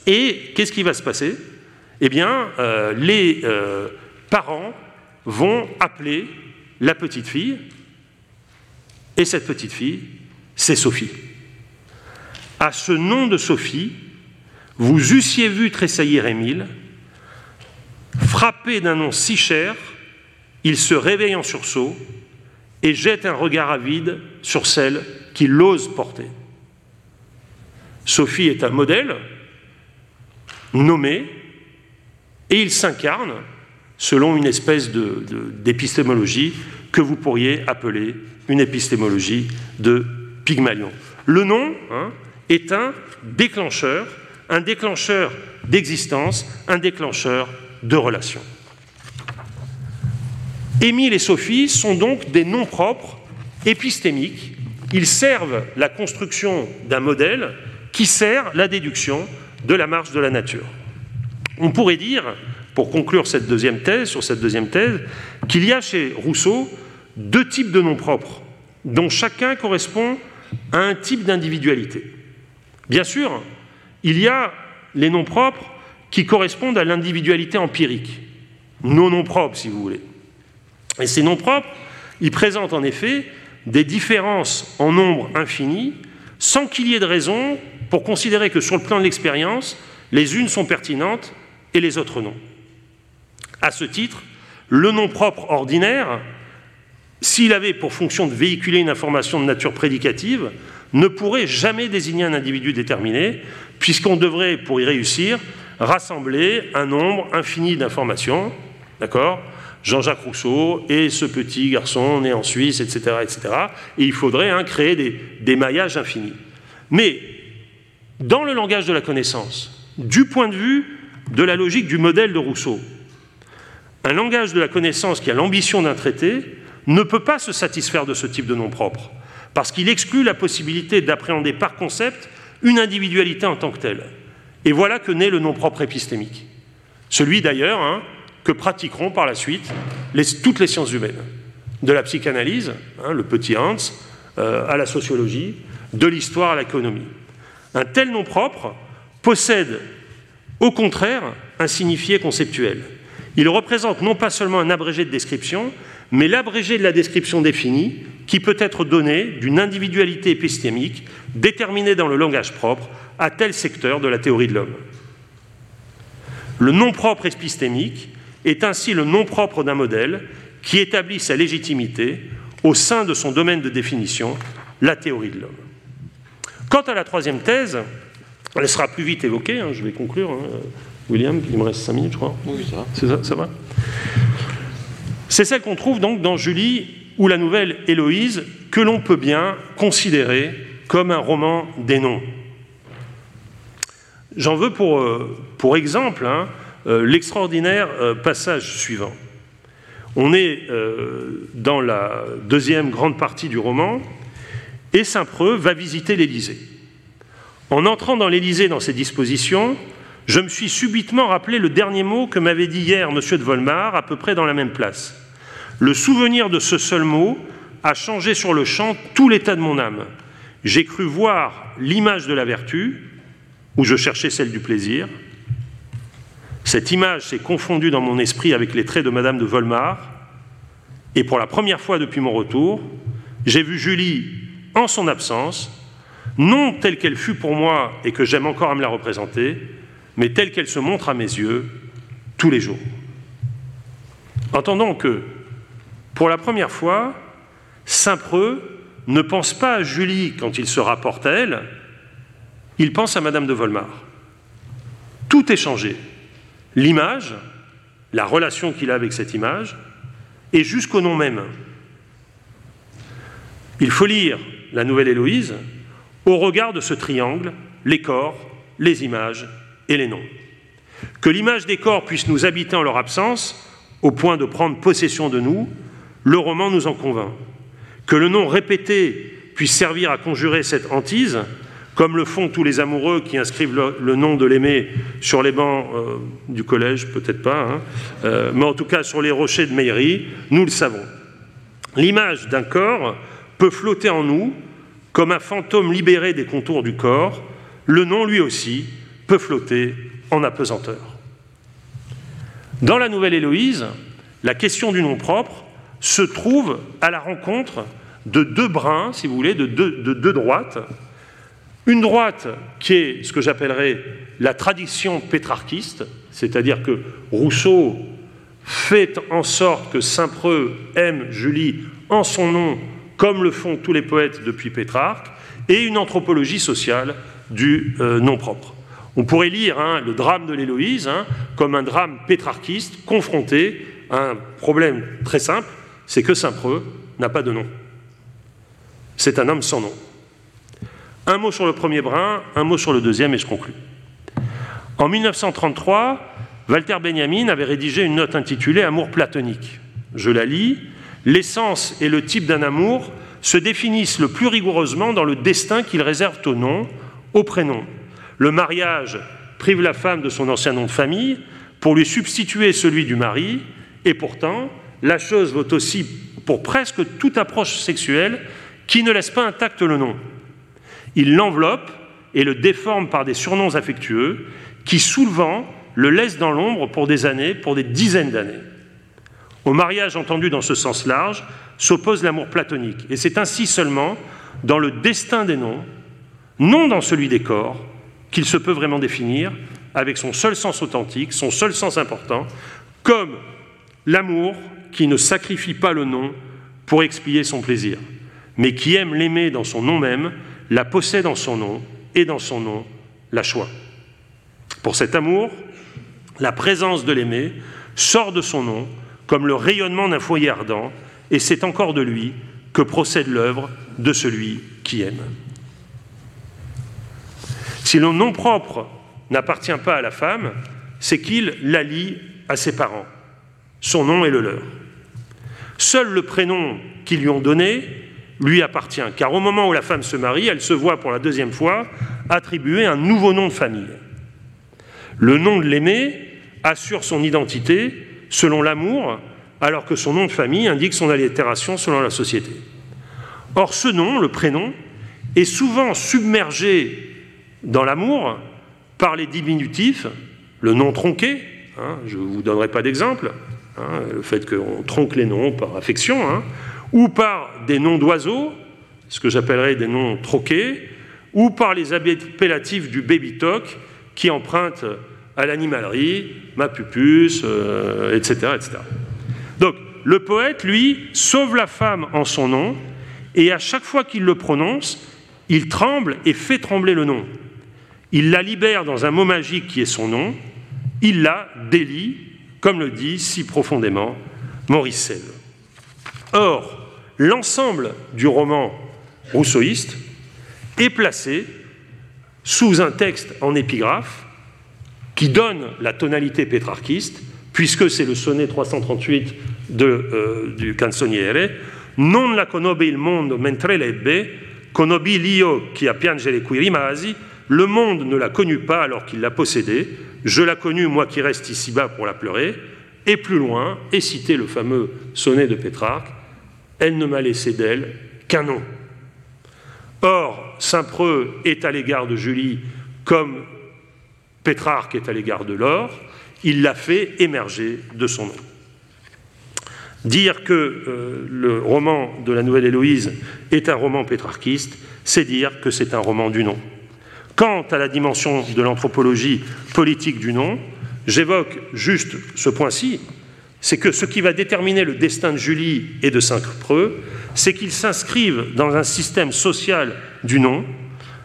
Et qu'est-ce qui va se passer? Eh bien, les parents vont appeler la petite fille, et cette petite fille, c'est Sophie. À ce nom de Sophie, vous eussiez vu tressaillir Émile, frappé d'un nom si cher, il se réveille en sursaut et jette un regard avide sur celle qu'il ose porter. Sophie est un modèle nommé et il s'incarne selon une espèce d'épistémologie que vous pourriez appeler une épistémologie de Pygmalion. Le nom hein, est un déclencheur, un déclencheur d'existence, un déclencheur de relation. Émile et Sophie sont donc des noms propres épistémiques. Ils servent la construction d'un modèle qui sert la déduction de la marche de la nature. On pourrait dire pour conclure cette deuxième thèse, sur cette deuxième thèse, qu'il y a chez Rousseau deux types de noms propres, dont chacun correspond à un type d'individualité. Bien sûr, il y a les noms propres qui correspondent à l'individualité empirique, nos noms propres, si vous voulez. Et ces noms propres, ils présentent en effet des différences en nombre infini, sans qu'il y ait de raison pour considérer que sur le plan de l'expérience, les unes sont pertinentes et les autres non. À ce titre, le nom propre ordinaire, s'il avait pour fonction de véhiculer une information de nature prédicative, ne pourrait jamais désigner un individu déterminé, puisqu'on devrait, pour y réussir, rassembler un nombre infini d'informations, d'accord Jean-Jacques Rousseau et ce petit garçon né en Suisse, etc., etc. Et il faudrait hein, créer des, des maillages infinis. Mais dans le langage de la connaissance, du point de vue de la logique du modèle de Rousseau, un langage de la connaissance qui a l'ambition d'un traité ne peut pas se satisfaire de ce type de nom propre, parce qu'il exclut la possibilité d'appréhender par concept une individualité en tant que telle. Et voilà que naît le nom propre épistémique. Celui d'ailleurs hein, que pratiqueront par la suite toutes les sciences humaines, de la psychanalyse, hein, le petit Hans, euh, à la sociologie, de l'histoire à l'économie. Un tel nom propre possède au contraire un signifié conceptuel. Il représente non pas seulement un abrégé de description, mais l'abrégé de la description définie qui peut être donné d'une individualité épistémique déterminée dans le langage propre à tel secteur de la théorie de l'homme. Le nom propre épistémique est ainsi le nom propre d'un modèle qui établit sa légitimité au sein de son domaine de définition, la théorie de l'homme. Quant à la troisième thèse, elle sera plus vite évoquée, hein, je vais conclure. Hein. William, il me reste cinq minutes, je crois. Oui, ça. C'est ça, ça va C'est celle qu'on trouve donc dans Julie ou la nouvelle Héloïse, que l'on peut bien considérer comme un roman des noms. J'en veux pour, pour exemple hein, l'extraordinaire passage suivant. On est dans la deuxième grande partie du roman, et Saint-Preux va visiter l'Élysée. En entrant dans l'Élysée dans ces dispositions, je me suis subitement rappelé le dernier mot que m'avait dit hier M. de Volmar, à peu près dans la même place. Le souvenir de ce seul mot a changé sur le champ tout l'état de mon âme. J'ai cru voir l'image de la vertu, où je cherchais celle du plaisir. Cette image s'est confondue dans mon esprit avec les traits de Madame de Volmar, et pour la première fois depuis mon retour, j'ai vu Julie en son absence, non telle qu'elle fut pour moi et que j'aime encore à me la représenter, mais telle qu'elle se montre à mes yeux tous les jours. Entendons que, pour la première fois, Saint-Preux ne pense pas à Julie quand il se rapporte à elle, il pense à Madame de Volmar. Tout est changé. L'image, la relation qu'il a avec cette image, et jusqu'au nom même. Il faut lire la nouvelle Héloïse, au regard de ce triangle, les corps, les images et les noms. Que l'image des corps puisse nous habiter en leur absence, au point de prendre possession de nous, le roman nous en convainc. Que le nom répété puisse servir à conjurer cette hantise, comme le font tous les amoureux qui inscrivent le, nom de l'aimé sur les bancs euh, du collège, peut-être pas, hein, euh, mais en tout cas sur les rochers de Meillerie, nous le savons. L'image d'un corps peut flotter en nous comme un fantôme libéré des contours du corps, le nom lui aussi peut flotter en apesanteur. Dans la nouvelle Héloïse, la question du nom propre se trouve à la rencontre de deux brins, si vous voulez, de deux, de deux droites. Une droite qui est ce que j'appellerais la tradition pétrarchiste, c'est-à-dire que Rousseau fait en sorte que Saint-Preux aime Julie en son nom comme le font tous les poètes depuis Pétrarque, et une anthropologie sociale du euh, nom propre. On pourrait lire hein, le drame de l'Héloïse hein, comme un drame pétrarchiste confronté à un problème très simple, c'est que Saint-Preux n'a pas de nom. C'est un homme sans nom. Un mot sur le premier brin, un mot sur le deuxième, et je conclus. En 1933, Walter Benjamin avait rédigé une note intitulée Amour platonique. Je la lis l'essence et le type d'un amour se définissent le plus rigoureusement dans le destin qu'ils réservent au nom, au prénom. Le mariage prive la femme de son ancien nom de famille pour lui substituer celui du mari, et pourtant, la chose vaut aussi pour presque toute approche sexuelle qui ne laisse pas intact le nom. Il l'enveloppe et le déforme par des surnoms affectueux qui, soulevant, le laissent dans l'ombre pour des années, pour des dizaines d'années. Au mariage entendu dans ce sens large s'oppose l'amour platonique, et c'est ainsi seulement dans le destin des noms, non dans celui des corps, qu'il se peut vraiment définir avec son seul sens authentique, son seul sens important, comme l'amour qui ne sacrifie pas le nom pour expier son plaisir, mais qui aime l'aimer dans son nom même, la possède en son nom, et dans son nom la choix. Pour cet amour, la présence de l'aimer sort de son nom comme le rayonnement d'un foyer ardent, et c'est encore de lui que procède l'œuvre de celui qui aime. Si le nom propre n'appartient pas à la femme, c'est qu'il la lie à ses parents. Son nom est le leur. Seul le prénom qu'ils lui ont donné lui appartient, car au moment où la femme se marie, elle se voit pour la deuxième fois attribuer un nouveau nom de famille. Le nom de l'aimé assure son identité selon l'amour, alors que son nom de famille indique son allitération selon la société. Or, ce nom, le prénom, est souvent submergé dans l'amour par les diminutifs, le nom tronqué, hein, je ne vous donnerai pas d'exemple, hein, le fait qu'on tronque les noms par affection, hein, ou par des noms d'oiseaux, ce que j'appellerais des noms troqués, ou par les appellatifs du baby talk qui empruntent à l'animalerie, ma pupus, etc., euh, etc. Donc, le poète, lui, sauve la femme en son nom, et à chaque fois qu'il le prononce, il tremble et fait trembler le nom. Il la libère dans un mot magique qui est son nom, il la délie, comme le dit si profondément Maurice. Or, l'ensemble du roman rousseauiste est placé sous un texte en épigraphe qui donne la tonalité pétrarchiste, puisque c'est le sonnet 338 de, euh, du canzoniere, non la conobbe il mondo mentre lebbe, conobbi l'io qui a piangere qui rimasi, le monde ne l'a connue pas alors qu'il l'a possédée, je l'ai connue moi qui reste ici-bas pour la pleurer, et plus loin est cité le fameux sonnet de Pétrarque, elle ne m'a laissé d'elle qu'un nom. Or, Saint-Preux est à l'égard de Julie comme Pétrarque est à l'égard de l'or, il l'a fait émerger de son nom. Dire que euh, le roman de la Nouvelle Héloïse est un roman pétrarchiste, c'est dire que c'est un roman du nom. Quant à la dimension de l'anthropologie politique du nom, j'évoque juste ce point-ci, c'est que ce qui va déterminer le destin de Julie et de Saint-Preux, c'est qu'ils s'inscrivent dans un système social du nom,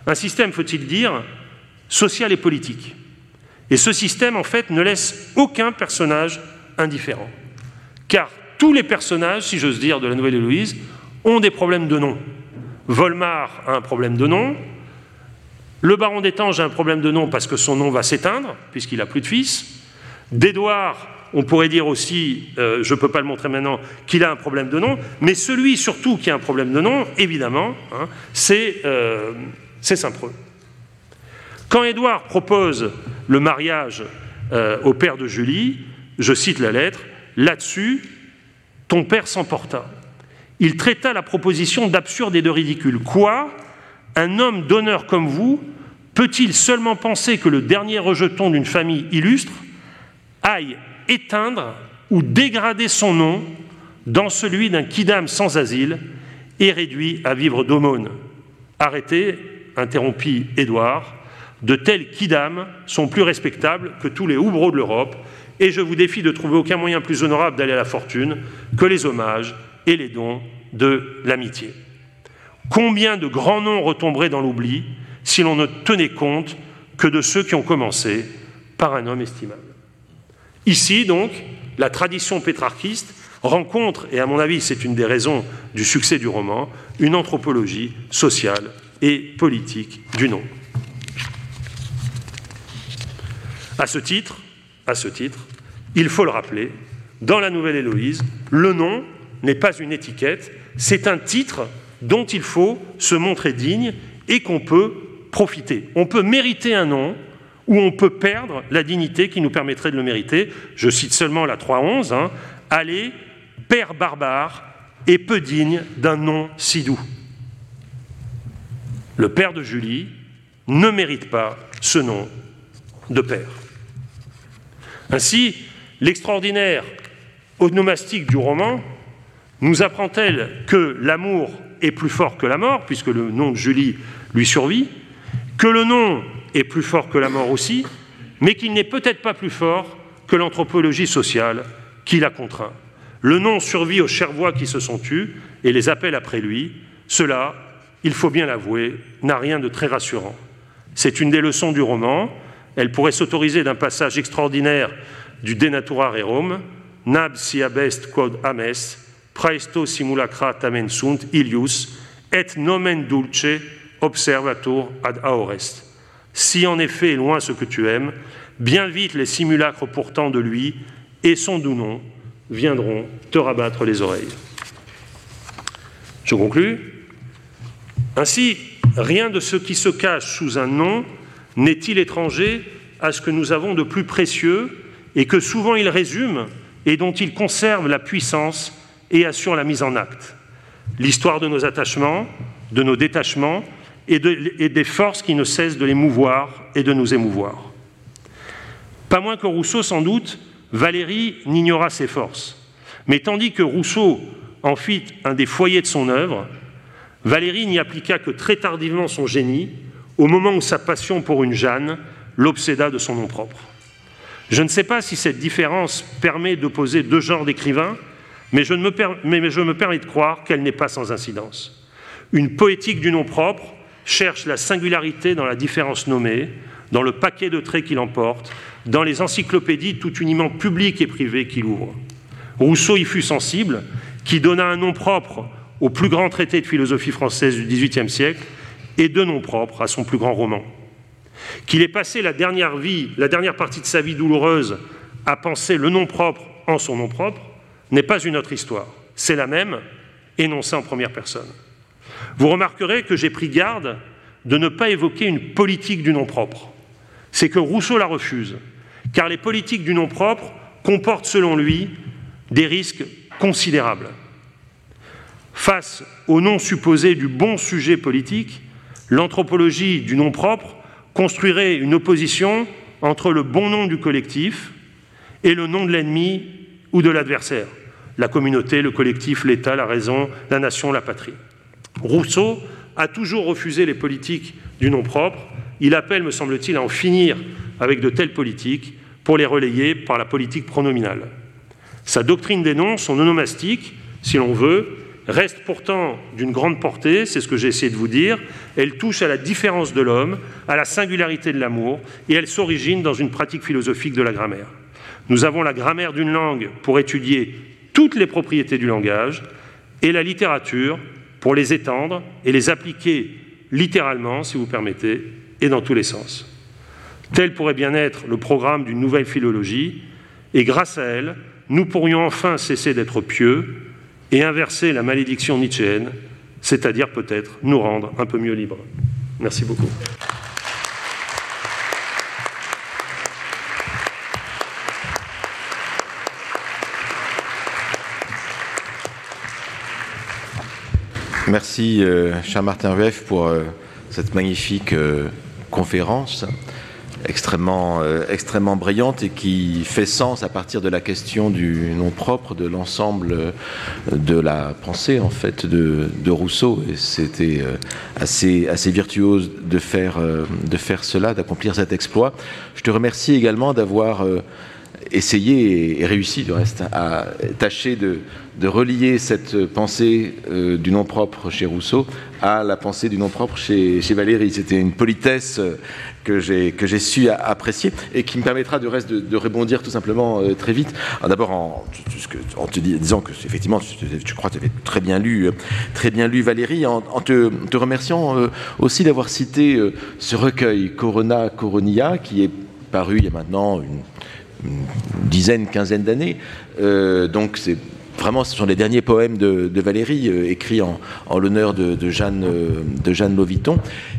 un système, faut-il dire, social et politique. Et ce système, en fait, ne laisse aucun personnage indifférent. Car tous les personnages, si j'ose dire, de la Nouvelle Héloïse ont des problèmes de nom. Volmar a un problème de nom. Le baron d'Étange a un problème de nom parce que son nom va s'éteindre, puisqu'il n'a plus de fils. D'Édouard, on pourrait dire aussi, euh, je ne peux pas le montrer maintenant, qu'il a un problème de nom, mais celui surtout qui a un problème de nom, évidemment, hein, euh, c'est Saint-Preux. Quand Édouard propose le mariage euh, au père de Julie, je cite la lettre, là-dessus, ton père s'emporta. Il traita la proposition d'absurde et de ridicule. Quoi? Un homme d'honneur comme vous peut-il seulement penser que le dernier rejeton d'une famille illustre aille éteindre ou dégrader son nom dans celui d'un kidam sans asile et réduit à vivre d'aumône? Arrêtez, interrompit Édouard, de tels kidam sont plus respectables que tous les houbreaux de l'Europe, et je vous défie de trouver aucun moyen plus honorable d'aller à la fortune que les hommages et les dons de l'amitié. Combien de grands noms retomberaient dans l'oubli si l'on ne tenait compte que de ceux qui ont commencé par un homme estimable Ici, donc, la tradition pétrarchiste rencontre, et à mon avis c'est une des raisons du succès du roman, une anthropologie sociale et politique du nom. À ce titre, il faut le rappeler, dans la Nouvelle Héloïse, le nom n'est pas une étiquette, c'est un titre dont il faut se montrer digne et qu'on peut profiter. On peut mériter un nom ou on peut perdre la dignité qui nous permettrait de le mériter. Je cite seulement la 3.11, hein, Allez, père barbare et peu digne d'un nom si doux. Le père de Julie ne mérite pas ce nom de père. Ainsi, l'extraordinaire onomastique du roman nous apprend-elle que l'amour est plus fort que la mort, puisque le nom de Julie lui survit, que le nom est plus fort que la mort aussi, mais qu'il n'est peut-être pas plus fort que l'anthropologie sociale qui l'a contraint. Le nom survit aux Chervois qui se sont tus et les appels après lui. Cela, il faut bien l'avouer, n'a rien de très rassurant. C'est une des leçons du roman, elle pourrait s'autoriser d'un passage extraordinaire du Denatura Rerum, Nab si abest quod ames, praesto simulacra tamen sunt ilius, et nomen dulce observator ad aorest. Si en effet loin ce que tu aimes, bien vite les simulacres pourtant de lui et son doux nom viendront te rabattre les oreilles. Je conclus. Ainsi, rien de ce qui se cache sous un nom n'est-il étranger à ce que nous avons de plus précieux et que souvent il résume et dont il conserve la puissance et assure la mise en acte? L'histoire de nos attachements, de nos détachements et, des forces qui ne cessent de les mouvoir et de nous émouvoir. Pas moins que Rousseau, sans doute, Valérie n'ignora ses forces. Mais tandis que Rousseau en fit un des foyers de son œuvre, Valérie n'y appliqua que très tardivement son génie au moment où sa passion pour une Jeanne l'obséda de son nom propre. Je ne sais pas si cette différence permet d'opposer deux genres d'écrivains, mais, je me permets de croire qu'elle n'est pas sans incidence. Une poétique du nom propre cherche la singularité dans la différence nommée, dans le paquet de traits qu'il emporte, dans les encyclopédies tout uniment publiques et privées qu'il ouvre. Rousseau y fut sensible, qui donna un nom propre au plus grand traité de philosophie française du XVIIIe siècle et deux noms propres à son plus grand roman. Qu'il ait passé la dernière vie, la dernière partie de sa vie douloureuse à penser le nom propre en son nom propre n'est pas une autre histoire. C'est la même, énoncée en première personne. Vous remarquerez que j'ai pris garde de ne pas évoquer une politique du nom propre. C'est que Rousseau la refuse, car les politiques du nom propre comportent, selon lui, des risques considérables. Face au nom supposé du bon sujet politique, l'anthropologie du nom propre construirait une opposition entre le bon nom du collectif et le nom de l'ennemi ou de l'adversaire, la communauté, le collectif, l'État, la raison, la nation, la patrie. Rousseau a toujours refusé les politiques du nom propre. Il appelle, me semble-t-il, à en finir avec de telles politiques pour les relayer par la politique pronominale. Sa doctrine des noms, son onomastique, si l'on veut, reste pourtant d'une grande portée, c'est ce que j'ai essayé de vous dire. Elle touche à la différence de l'homme, à la singularité de l'amour, et elle s'origine dans une pratique philosophique de la grammaire. Nous avons la grammaire d'une langue pour étudier toutes les propriétés du langage, et la littérature pour les étendre et les appliquer littéralement, si vous permettez, et dans tous les sens. Tel pourrait bien être le programme d'une nouvelle philologie, et grâce à elle, nous pourrions enfin cesser d'être pieux et inverser la malédiction nietzschéenne, c'est-à-dire peut-être nous rendre un peu mieux libres. Merci beaucoup. Merci, euh, cher Martin Rueff, pour euh, cette magnifique euh, conférence extrêmement, extrêmement brillante et qui fait sens à partir de la question du nom propre de l'ensemble de la pensée en fait de, de Rousseau. Et c'était assez, assez virtuose de faire, de faire cela, d'accomplir cet exploit. Je te remercie également d'avoir essayé et réussi du reste à tâcher de, de relier cette pensée euh, du nom propre chez Rousseau à la pensée du nom propre chez, chez Valérie. C'était une politesse que j'ai su apprécier et qui me permettra du reste de, de rebondir tout simplement euh, très vite. D'abord en, te disant que effectivement, je crois que tu avais très bien lu, très bien lu Valérie, en, te, remerciant euh, aussi d'avoir cité ce recueil Corona Coronia qui est paru il y a maintenant une dizaine, quinzaine d'années. Euh, donc c'est vraiment, ce sont les derniers poèmes de, Valérie, euh, écrits en, en l'honneur de, de, Jeanne, euh, de Jeanne Loviton,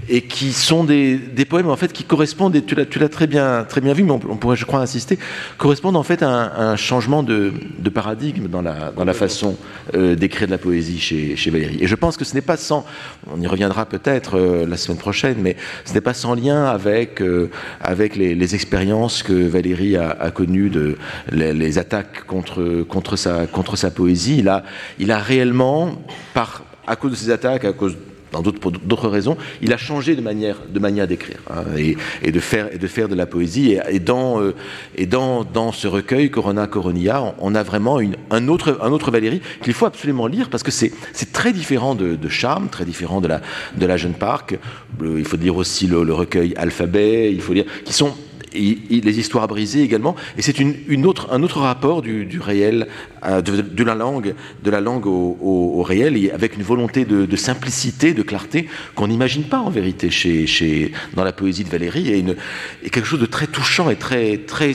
et qui sont des, des, poèmes en fait qui correspondent, et tu l'as, très bien, très bien vu, mais on, pourrait, je crois, insister, correspondent en fait à un, changement de, de, paradigme dans la, dans la façon euh, d'écrire de la poésie chez, chez, Valérie. Et je pense que ce n'est pas sans, on y reviendra peut-être euh, la semaine prochaine, mais ce n'est pas sans lien avec, euh, avec les, expériences que Valérie a, a connues, de, les, attaques contre, contre, sa, contre sa poésie. Il a, il a réellement, par, à cause de ces attaques, à cause dans d'autres raisons, il a changé de manière de manière d'écrire hein, et, de faire de faire de la poésie et, dans euh, et dans, dans ce recueil Corona Coronia, on, a vraiment une, un autre un autre Valérie qu'il faut absolument lire parce que c'est c'est très différent de, Charme, très différent de la de la Jeune Parc. Il faut dire aussi le, recueil Alphabet, il faut dire qui sont les histoires brisées également. Et c'est une, autre, un autre rapport du, réel, euh, de, la langue, de la langue au, réel, et avec une volonté de, de simplicité, de clarté qu'on n'imagine pas en vérité chez, chez, dans la poésie de Valérie, et, une, et quelque chose de très touchant et très, très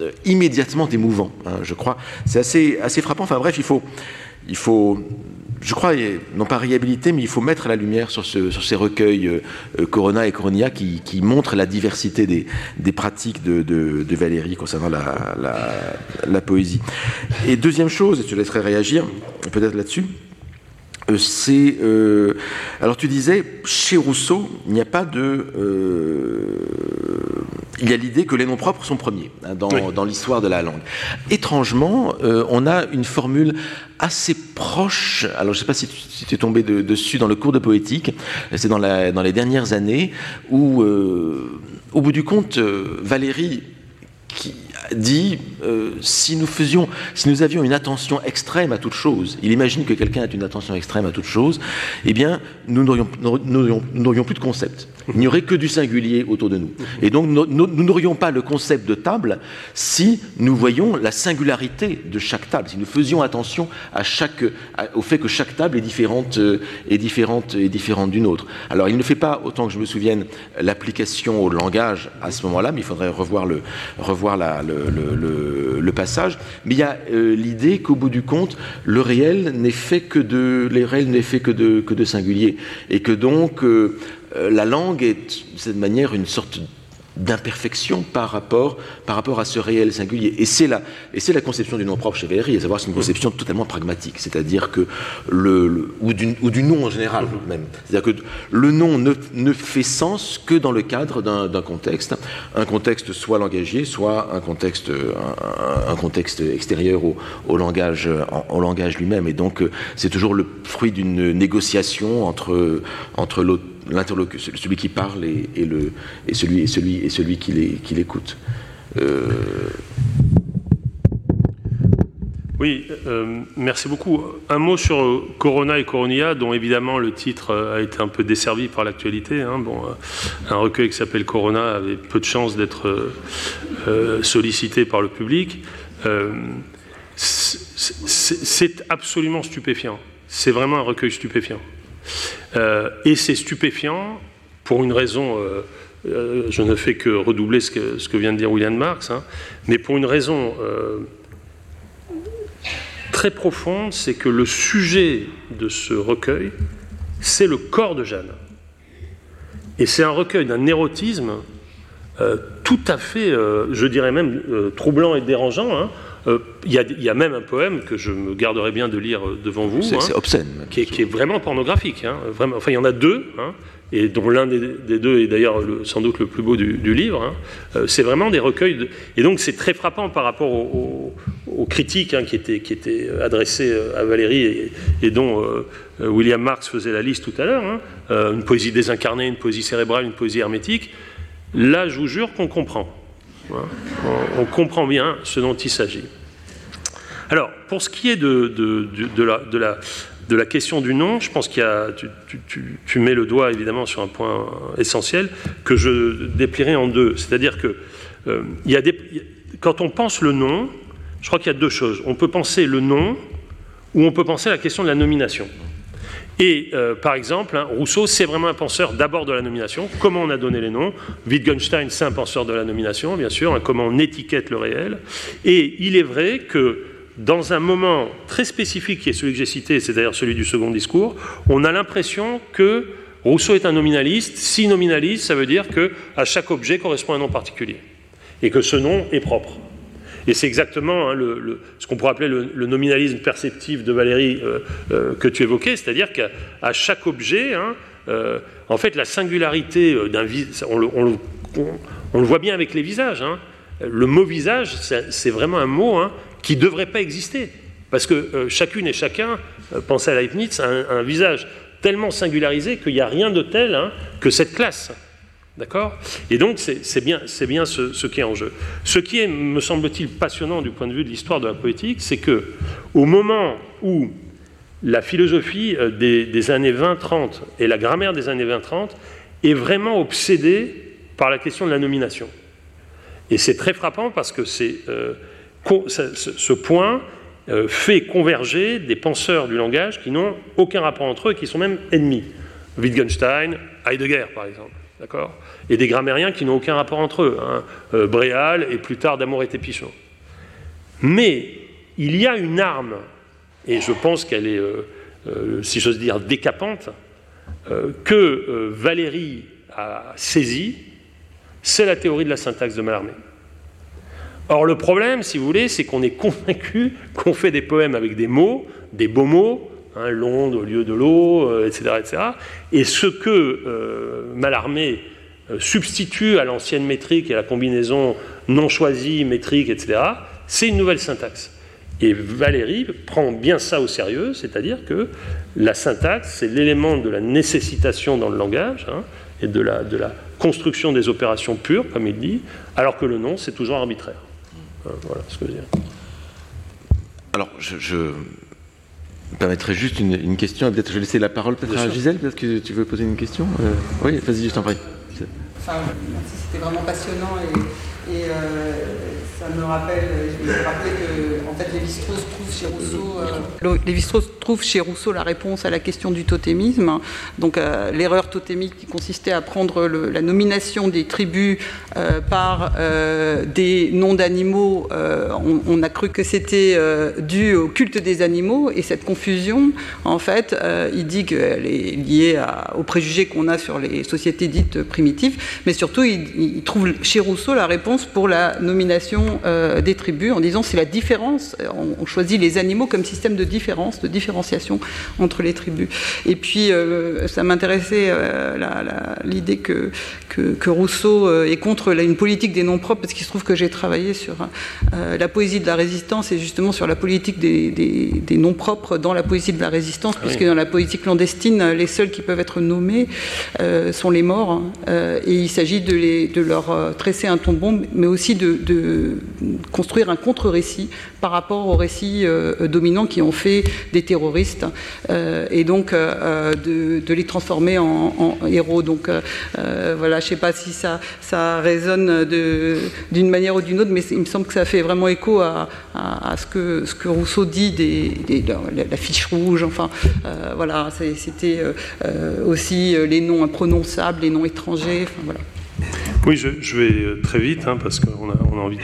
euh, immédiatement émouvant. Hein, je crois, c'est assez, assez frappant. Enfin bref, il faut, il faut je crois, non pas réhabiliter, mais il faut mettre la lumière sur, ce, sur ces recueils euh, Corona et Coronia qui, montrent la diversité des, pratiques de, Valérie concernant la, poésie. Et deuxième chose, et je te laisserai réagir peut-être là-dessus, euh, c'est... Euh, alors tu disais, chez Rousseau, il n'y a pas de... Euh, il y a l'idée que les noms propres sont premiers hein, dans, oui. dans l'histoire de la langue. Étrangement, euh, on a une formule assez proche, alors je ne sais pas si tu, si tu es tombé de, dessus dans le cours de poétique, c'est dans, dans les dernières années, où, euh, au bout du compte, Valérie qui dit euh, si nous faisions, si nous avions une attention extrême à toute chose, il imagine que quelqu'un a une attention extrême à toute chose, eh bien, nous n'aurions plus de concept. Il n'y aurait que du singulier autour de nous. Et donc, nous n'aurions pas le concept de table si nous voyions la singularité de chaque table, si nous faisions attention au fait que chaque table est différente, euh, est différente, est différente d'une autre. Alors, il ne fait pas, autant que je me souvienne, l'application au langage à ce moment-là, mais il faudrait revoir le, revoir le, passage. Mais il y a euh, l'idée qu'au bout du compte, le réel n'est fait que de, les n'est fait que de, que de singulier, et que donc euh, euh, la langue est, de cette manière, une sorte d'imperfection par rapport, par rapport à ce réel singulier. Et c'est la, et c'est la conception du nom propre chez Valéry, à savoir c'est une conception totalement pragmatique, c'est-à-dire que le, ou, du, ou, du, nom en général même. C'est-à-dire que le nom ne, ne, fait sens que dans le cadre d'un contexte, un contexte soit langagier, soit un contexte, un, contexte extérieur au, au langage, au langage lui-même. Et donc c'est toujours le fruit d'une négociation entre, entre l'autre l'interlocuteur, celui qui parle et, le, et celui, et celui, et celui qui l'écoute. Euh, oui, euh, merci beaucoup. Un mot sur Corona et Coronia, dont évidemment le titre a été un peu desservi par l'actualité. Hein. Bon, un recueil qui s'appelle Corona avait peu de chances d'être euh, sollicité par le public. c'est absolument stupéfiant. C'est vraiment un recueil stupéfiant. Euh, et c'est stupéfiant pour une raison, euh, euh, je ne fais que redoubler ce que, vient de dire William Marx, hein, mais pour une raison très profonde, c'est que le sujet de ce recueil, c'est le corps de Jeanne. Et c'est un recueil d'un érotisme tout à fait, je dirais même, troublant et dérangeant. Hein, euh, il y, a même un poème que je me garderai bien de lire euh, devant vous. C'est hein, obscène. Qui est, vraiment pornographique. Hein, vraiment. Enfin, il y en a deux, hein, et dont l'un des, deux est d'ailleurs sans doute le plus beau du, livre. Euh, c'est vraiment des recueils. De... Et donc, c'est très frappant par rapport aux, critiques qui, étaient, qui étaient adressées à Valérie et, dont William Marx faisait la liste tout à l'heure. une poésie désincarnée, une poésie cérébrale, une poésie hermétique. Là, je vous jure qu'on comprend. On, comprend bien ce dont il s'agit. Alors, pour ce qui est de, la, question du nom, je pense qu'il y a, tu, mets le doigt évidemment sur un point essentiel que je déplierai en deux. C'est-à-dire que euh, quand on pense le nom, je crois qu'il y a deux choses. On peut penser le nom ou on peut penser la question de la nomination. Et euh, par exemple, hein, Rousseau, c'est vraiment un penseur d'abord de la nomination. Comment on a donné les noms? Wittgenstein, c'est un penseur de la nomination, bien sûr. Hein, comment on étiquette le réel Et il est vrai que dans un moment très spécifique, qui est celui que j'ai cité, c'est d'ailleurs celui du second discours, on a l'impression que Rousseau est un nominaliste. Si nominaliste, ça veut dire que à chaque objet correspond un nom particulier et que ce nom est propre. Et c'est exactement hein, ce qu'on pourrait appeler le, nominalisme perceptif de Valérie euh, euh, que tu évoquais, c'est-à-dire qu'à chaque objet, hein, euh, en fait, la singularité d'un visage, on, le, voit bien avec les visages. Hein. Le mot visage, c'est vraiment un mot qui ne devrait pas exister. Parce que chacune et chacun, pensez à Leibniz, a un, visage tellement singularisé qu'il n'y a rien de tel que cette classe. D'accord? Et donc, c'est bien, ce, qui est en jeu. Ce qui est, me semble-t-il, passionnant du point de vue de l'histoire de la poétique, c'est que, au moment où la philosophie euh, des, années 20-30 et la grammaire des années 20-30 est vraiment obsédée par la question de la nomination. Et c'est très frappant parce que euh, ce point euh, fait converger des penseurs du langage qui n'ont aucun rapport entre eux qui sont même ennemis. Wittgenstein, Heidegger, par exemple. D'accord? Et des grammairiens qui n'ont aucun rapport entre eux, hein, euh, Bréal et plus tard Damour et Tépichon. Mais il y a une arme, et je pense qu'elle est, euh, euh, si j'ose dire, décapante, que Valérie a saisie, c'est la théorie de la syntaxe de Mallarmé. Or, le problème, si vous voulez, c'est qu'on est convaincu [laughs] qu'on fait des poèmes avec des mots, des beaux mots, hein, l'onde au lieu de l'eau, etc., etc. Et ce que Mallarmé substitue à l'ancienne métrique et à la combinaison non choisie, métrique, etc., c'est une nouvelle syntaxe. Et Valérie prend bien ça au sérieux, c'est-à-dire que la syntaxe, c'est l'élément de la nécessitation dans le langage hein, et de la, de la construction des opérations pures, comme il dit, alors que le nom, c'est toujours arbitraire. voilà ce que je veux dire. Alors, je, me permettrai juste une, question. Peut-être je vais laisser la parole peut-être à Gisèle. Peut-être que tu veux poser une question. oui, vas-y, je t'en prie. C'était vraiment passionnant et, ça me rappelle, je me rappelais que Lévi-Strauss trouve chez Rousseau, euh, Lévi-Strauss trouve chez Rousseau la réponse à la question du totémisme. Donc euh, l'erreur totémique qui consistait à prendre la nomination des tribus euh, par euh, des noms d'animaux. On, a cru que c'était dû au culte des animaux et cette confusion, en fait, il dit qu'elle est liée à, aux préjugés qu'on a sur les sociétés dites primitives, mais surtout il trouve chez Rousseau la réponse pour la nomination euh, des tribus en disant c'est la différence, on, choisit les animaux comme système de différence, de différenciation entre les tribus. Et puis euh, ça m'intéressait euh, l'idée que, que, Rousseau est contre une politique des noms propres, parce qu'il se trouve que j'ai travaillé sur la poésie de la résistance et justement sur la politique des, des, noms propres dans la poésie de la résistance, ah puisque dans la politique clandestine, les seuls qui peuvent être nommés sont les morts, et il s'agit de, les, de leur tresser un tombeau, mais aussi de, de, construire un contre-récit par rapport aux récits euh, dominants qui ont fait des terroristes euh, et donc euh, de, les transformer en, héros. Donc voilà, je ne sais pas si ça, ça résonne d'une manière ou d'une autre, mais il me semble que ça fait vraiment écho à, ce, que, ce que Rousseau dit des, la, fiche rouge. Enfin, voilà, c'était aussi les noms imprononçables, les noms étrangers. Enfin, voilà. Oui, je, vais euh, très vite, hein, parce qu'on a, envie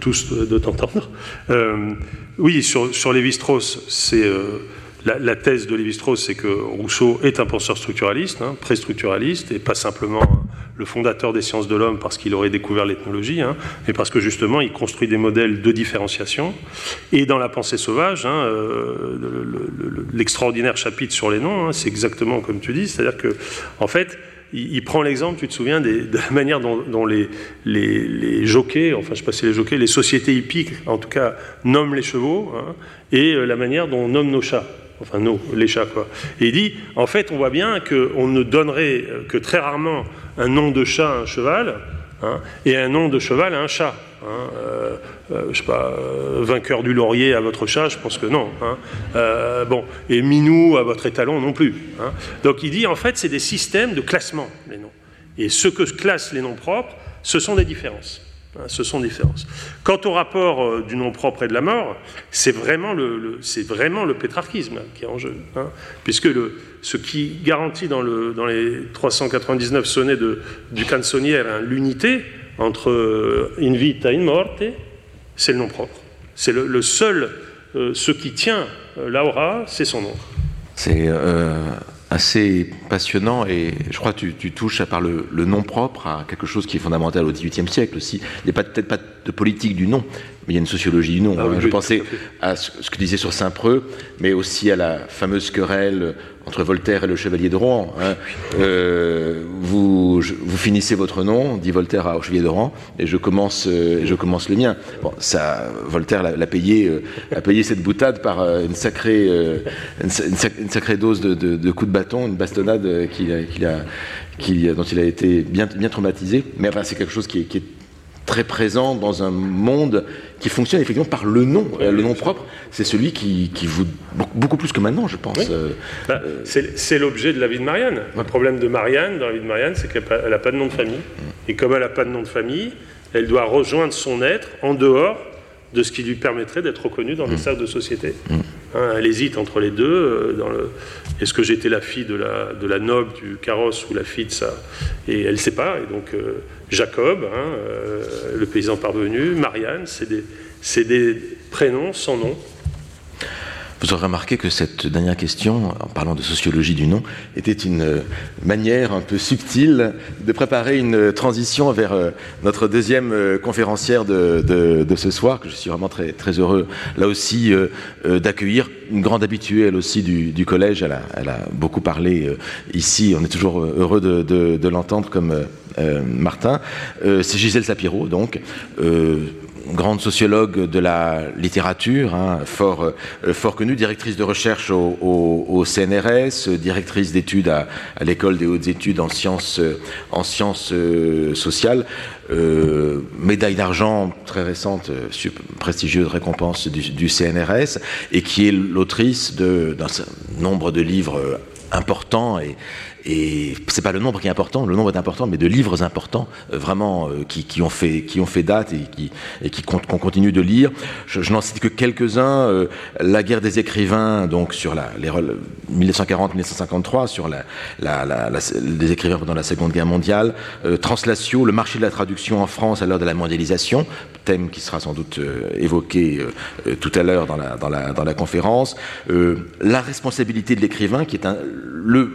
tous de, t'entendre. Euh, oui, sur, sur Lévi-Strauss, c'est... Euh, la, thèse de Lévi-Strauss, c'est que Rousseau est un penseur structuraliste, hein, pré-structuraliste, et pas simplement le fondateur des sciences de l'homme parce qu'il aurait découvert l'ethnologie, hein, mais parce que justement il construit des modèles de différenciation. Et dans la pensée sauvage, l'extraordinaire chapitre sur les noms, c'est exactement comme tu dis, c'est-à-dire que en fait il, prend l'exemple, tu te souviens, de la manière dont, les, jockeys, enfin je sais pas si les jockeys, les sociétés hippiques en tout cas, nomment les chevaux, hein, et euh, la manière dont on nomme nos chats. Enfin, nos, les chats, quoi. Et il dit, en fait, on voit bien qu'on ne donnerait euh, que très rarement un nom de chat à un cheval, hein, et un nom de cheval à un chat. Hein, euh, euh, je sais pas, euh, vainqueur du laurier à votre chat, je pense que non. Hein. bon, et Minou à votre étalon non plus. Hein. Donc il dit en fait c'est des systèmes de classement les noms. Et ce que classent les noms propres, ce sont des différences. Ce sont différences. Quant au rapport du nom propre et de la mort, c'est vraiment le, c'est vraiment le pétrarchisme qui est en jeu, puisque le, ce qui garantit dans, le, dans les 399 sonnets de, du canzonière l'unité, entre euh, in vita in morte, c'est le nom propre. C'est le, seul, euh, ce qui tient euh, l'aura, c'est son nom. C'est assez passionnant et je crois que tu, touches à par le, nom propre à quelque chose qui est fondamental au XVIIIe siècle aussi. Il n'y a peut-être pas de politique du nom, mais il y a une sociologie du nom. Ah je pensais à ce, que disait sur Saint-Preux, mais aussi à la fameuse querelle entre Voltaire et le Chevalier de Rouen. Hein. Euh, vous, vous, finissez votre nom, dit Voltaire au Chevalier de Rouen, et je commence, euh, je commence le mien. Bon, ça, Voltaire l'a payé, euh, a payé cette boutade par une sacrée, une, sacrée dose de, de, coups de bâton, une bastonnade qu'il a, a, dont il a été bien, bien traumatisé. Mais enfin, c'est quelque chose qui est, qui est très présent dans un monde qui fonctionne effectivement par le nom. le nom propre, c'est celui qui, qui, vous. beaucoup plus que maintenant, je pense. Euh, bah, euh, c'est l'objet de la vie de Marianne. Le problème de Marianne, dans la vie de Marianne, c'est qu'elle n'a pas de nom de famille. Et comme elle n'a pas de nom de famille, elle doit rejoindre son être en dehors de ce qui lui permettrait d'être reconnue dans le mm. cercle de société. Mm. Hein, elle hésite entre les deux. Euh, dans le... Est-ce que j'étais la fille de la, de la noble du carrosse ou la fille de ça Et elle ne sait pas. Et donc, Jacob, hein, euh, le paysan parvenu, Marianne, c'est des, des, prénoms sans nom. Vous aurez remarqué que cette dernière question, en parlant de sociologie du nom, était une manière un peu subtile de préparer une transition vers euh, notre deuxième euh, conférencière de, ce soir, que je suis vraiment très, très heureux, là aussi, d'accueillir une grande habituée, elle aussi, du, collège. Elle a, beaucoup parlé ici. On est toujours heureux de, de l'entendre comme euh, Martin. Euh, c'est Gisèle Sapiro, donc. Euh, grande sociologue de la littérature, hein, fort, fort connue, directrice de recherche au, CNRS, directrice d'études à, l'école des hautes études en sciences, en sciences sociales. médaille d'argent très récente, prestigieuse récompense du, du, CNRS, et qui est l'autrice d'un nombre de livres importants et, et c'est pas le nombre qui est important, le nombre est important, mais de livres importants, euh, vraiment, euh, qui, ont fait, qui ont fait date et qui, et qui qu'on continue de lire. Je, n'en cite que quelques-uns. Euh, la guerre des écrivains, donc sur la, les 1940-1953, sur la, la, les écrivains pendant la Seconde Guerre mondiale. Translatio, le marché de la traduction en France à l'heure de la mondialisation, thème qui sera sans doute évoqué tout à l'heure dans dans, dans la conférence. la responsabilité de l'écrivain, qui est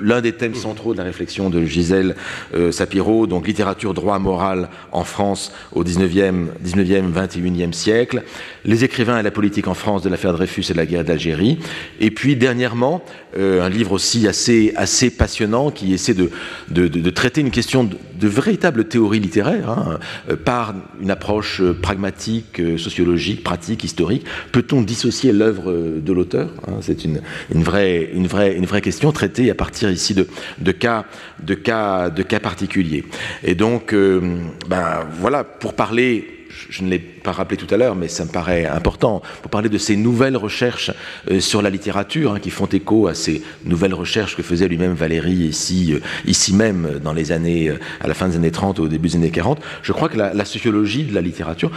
l'un des thèmes centraux de la réflexion de Gisèle euh, Sapiro, donc littérature droit moral en France au 19e, 19e 21e siècle, les écrivains et la politique en France de l'affaire Dreyfus et de la guerre d'Algérie, et puis dernièrement, euh, un livre aussi assez, assez passionnant qui essaie de, de, traiter une question de, véritable théorie littéraire hein, euh, par une approche pragmatique, sociologique, pratique, historique. Peut-on dissocier l'œuvre de l'auteur hein, C'est une, une, vraie, une, vraie, une vraie question traitée à partir ici de, de cas, de cas, de cas particuliers. Et donc, euh, ben voilà, pour parler je ne l'ai pas rappelé tout à l'heure, mais ça me paraît important, pour parler de ces nouvelles recherches euh, sur la littérature, hein, qui font écho à ces nouvelles recherches que faisait lui-même Valérie ici, euh, ici même, dans les années, euh, à la fin des années 30, au début des années 40. Je crois que la, sociologie de la littérature,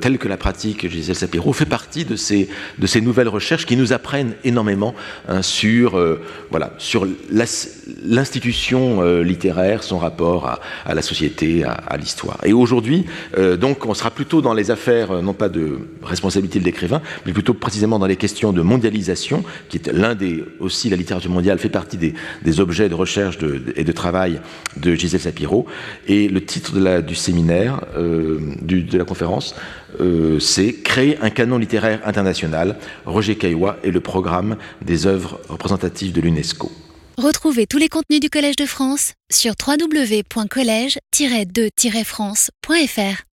telle que la pratique Gisèle Sapiro, fait partie de ces, de ces nouvelles recherches qui nous apprennent énormément hein, sur, voilà, sur l'institution littéraire, son rapport à, la société, à, à l'histoire. Et aujourd'hui, donc, on sera plutôt dans les affaires, euh, non pas de responsabilité de l'écrivain, mais plutôt précisément dans les questions de mondialisation, qui est l'un des, aussi la littérature mondiale fait partie des, objets de recherche et de travail de Gisèle Sapiro. Et le titre du séminaire, euh, de la conférence, euh, c'est Créer un canon littéraire international. Roger Caillois et le programme des œuvres représentatives de l'UNESCO. Retrouvez tous les contenus du Collège de France sur www.colège-2-france.fr.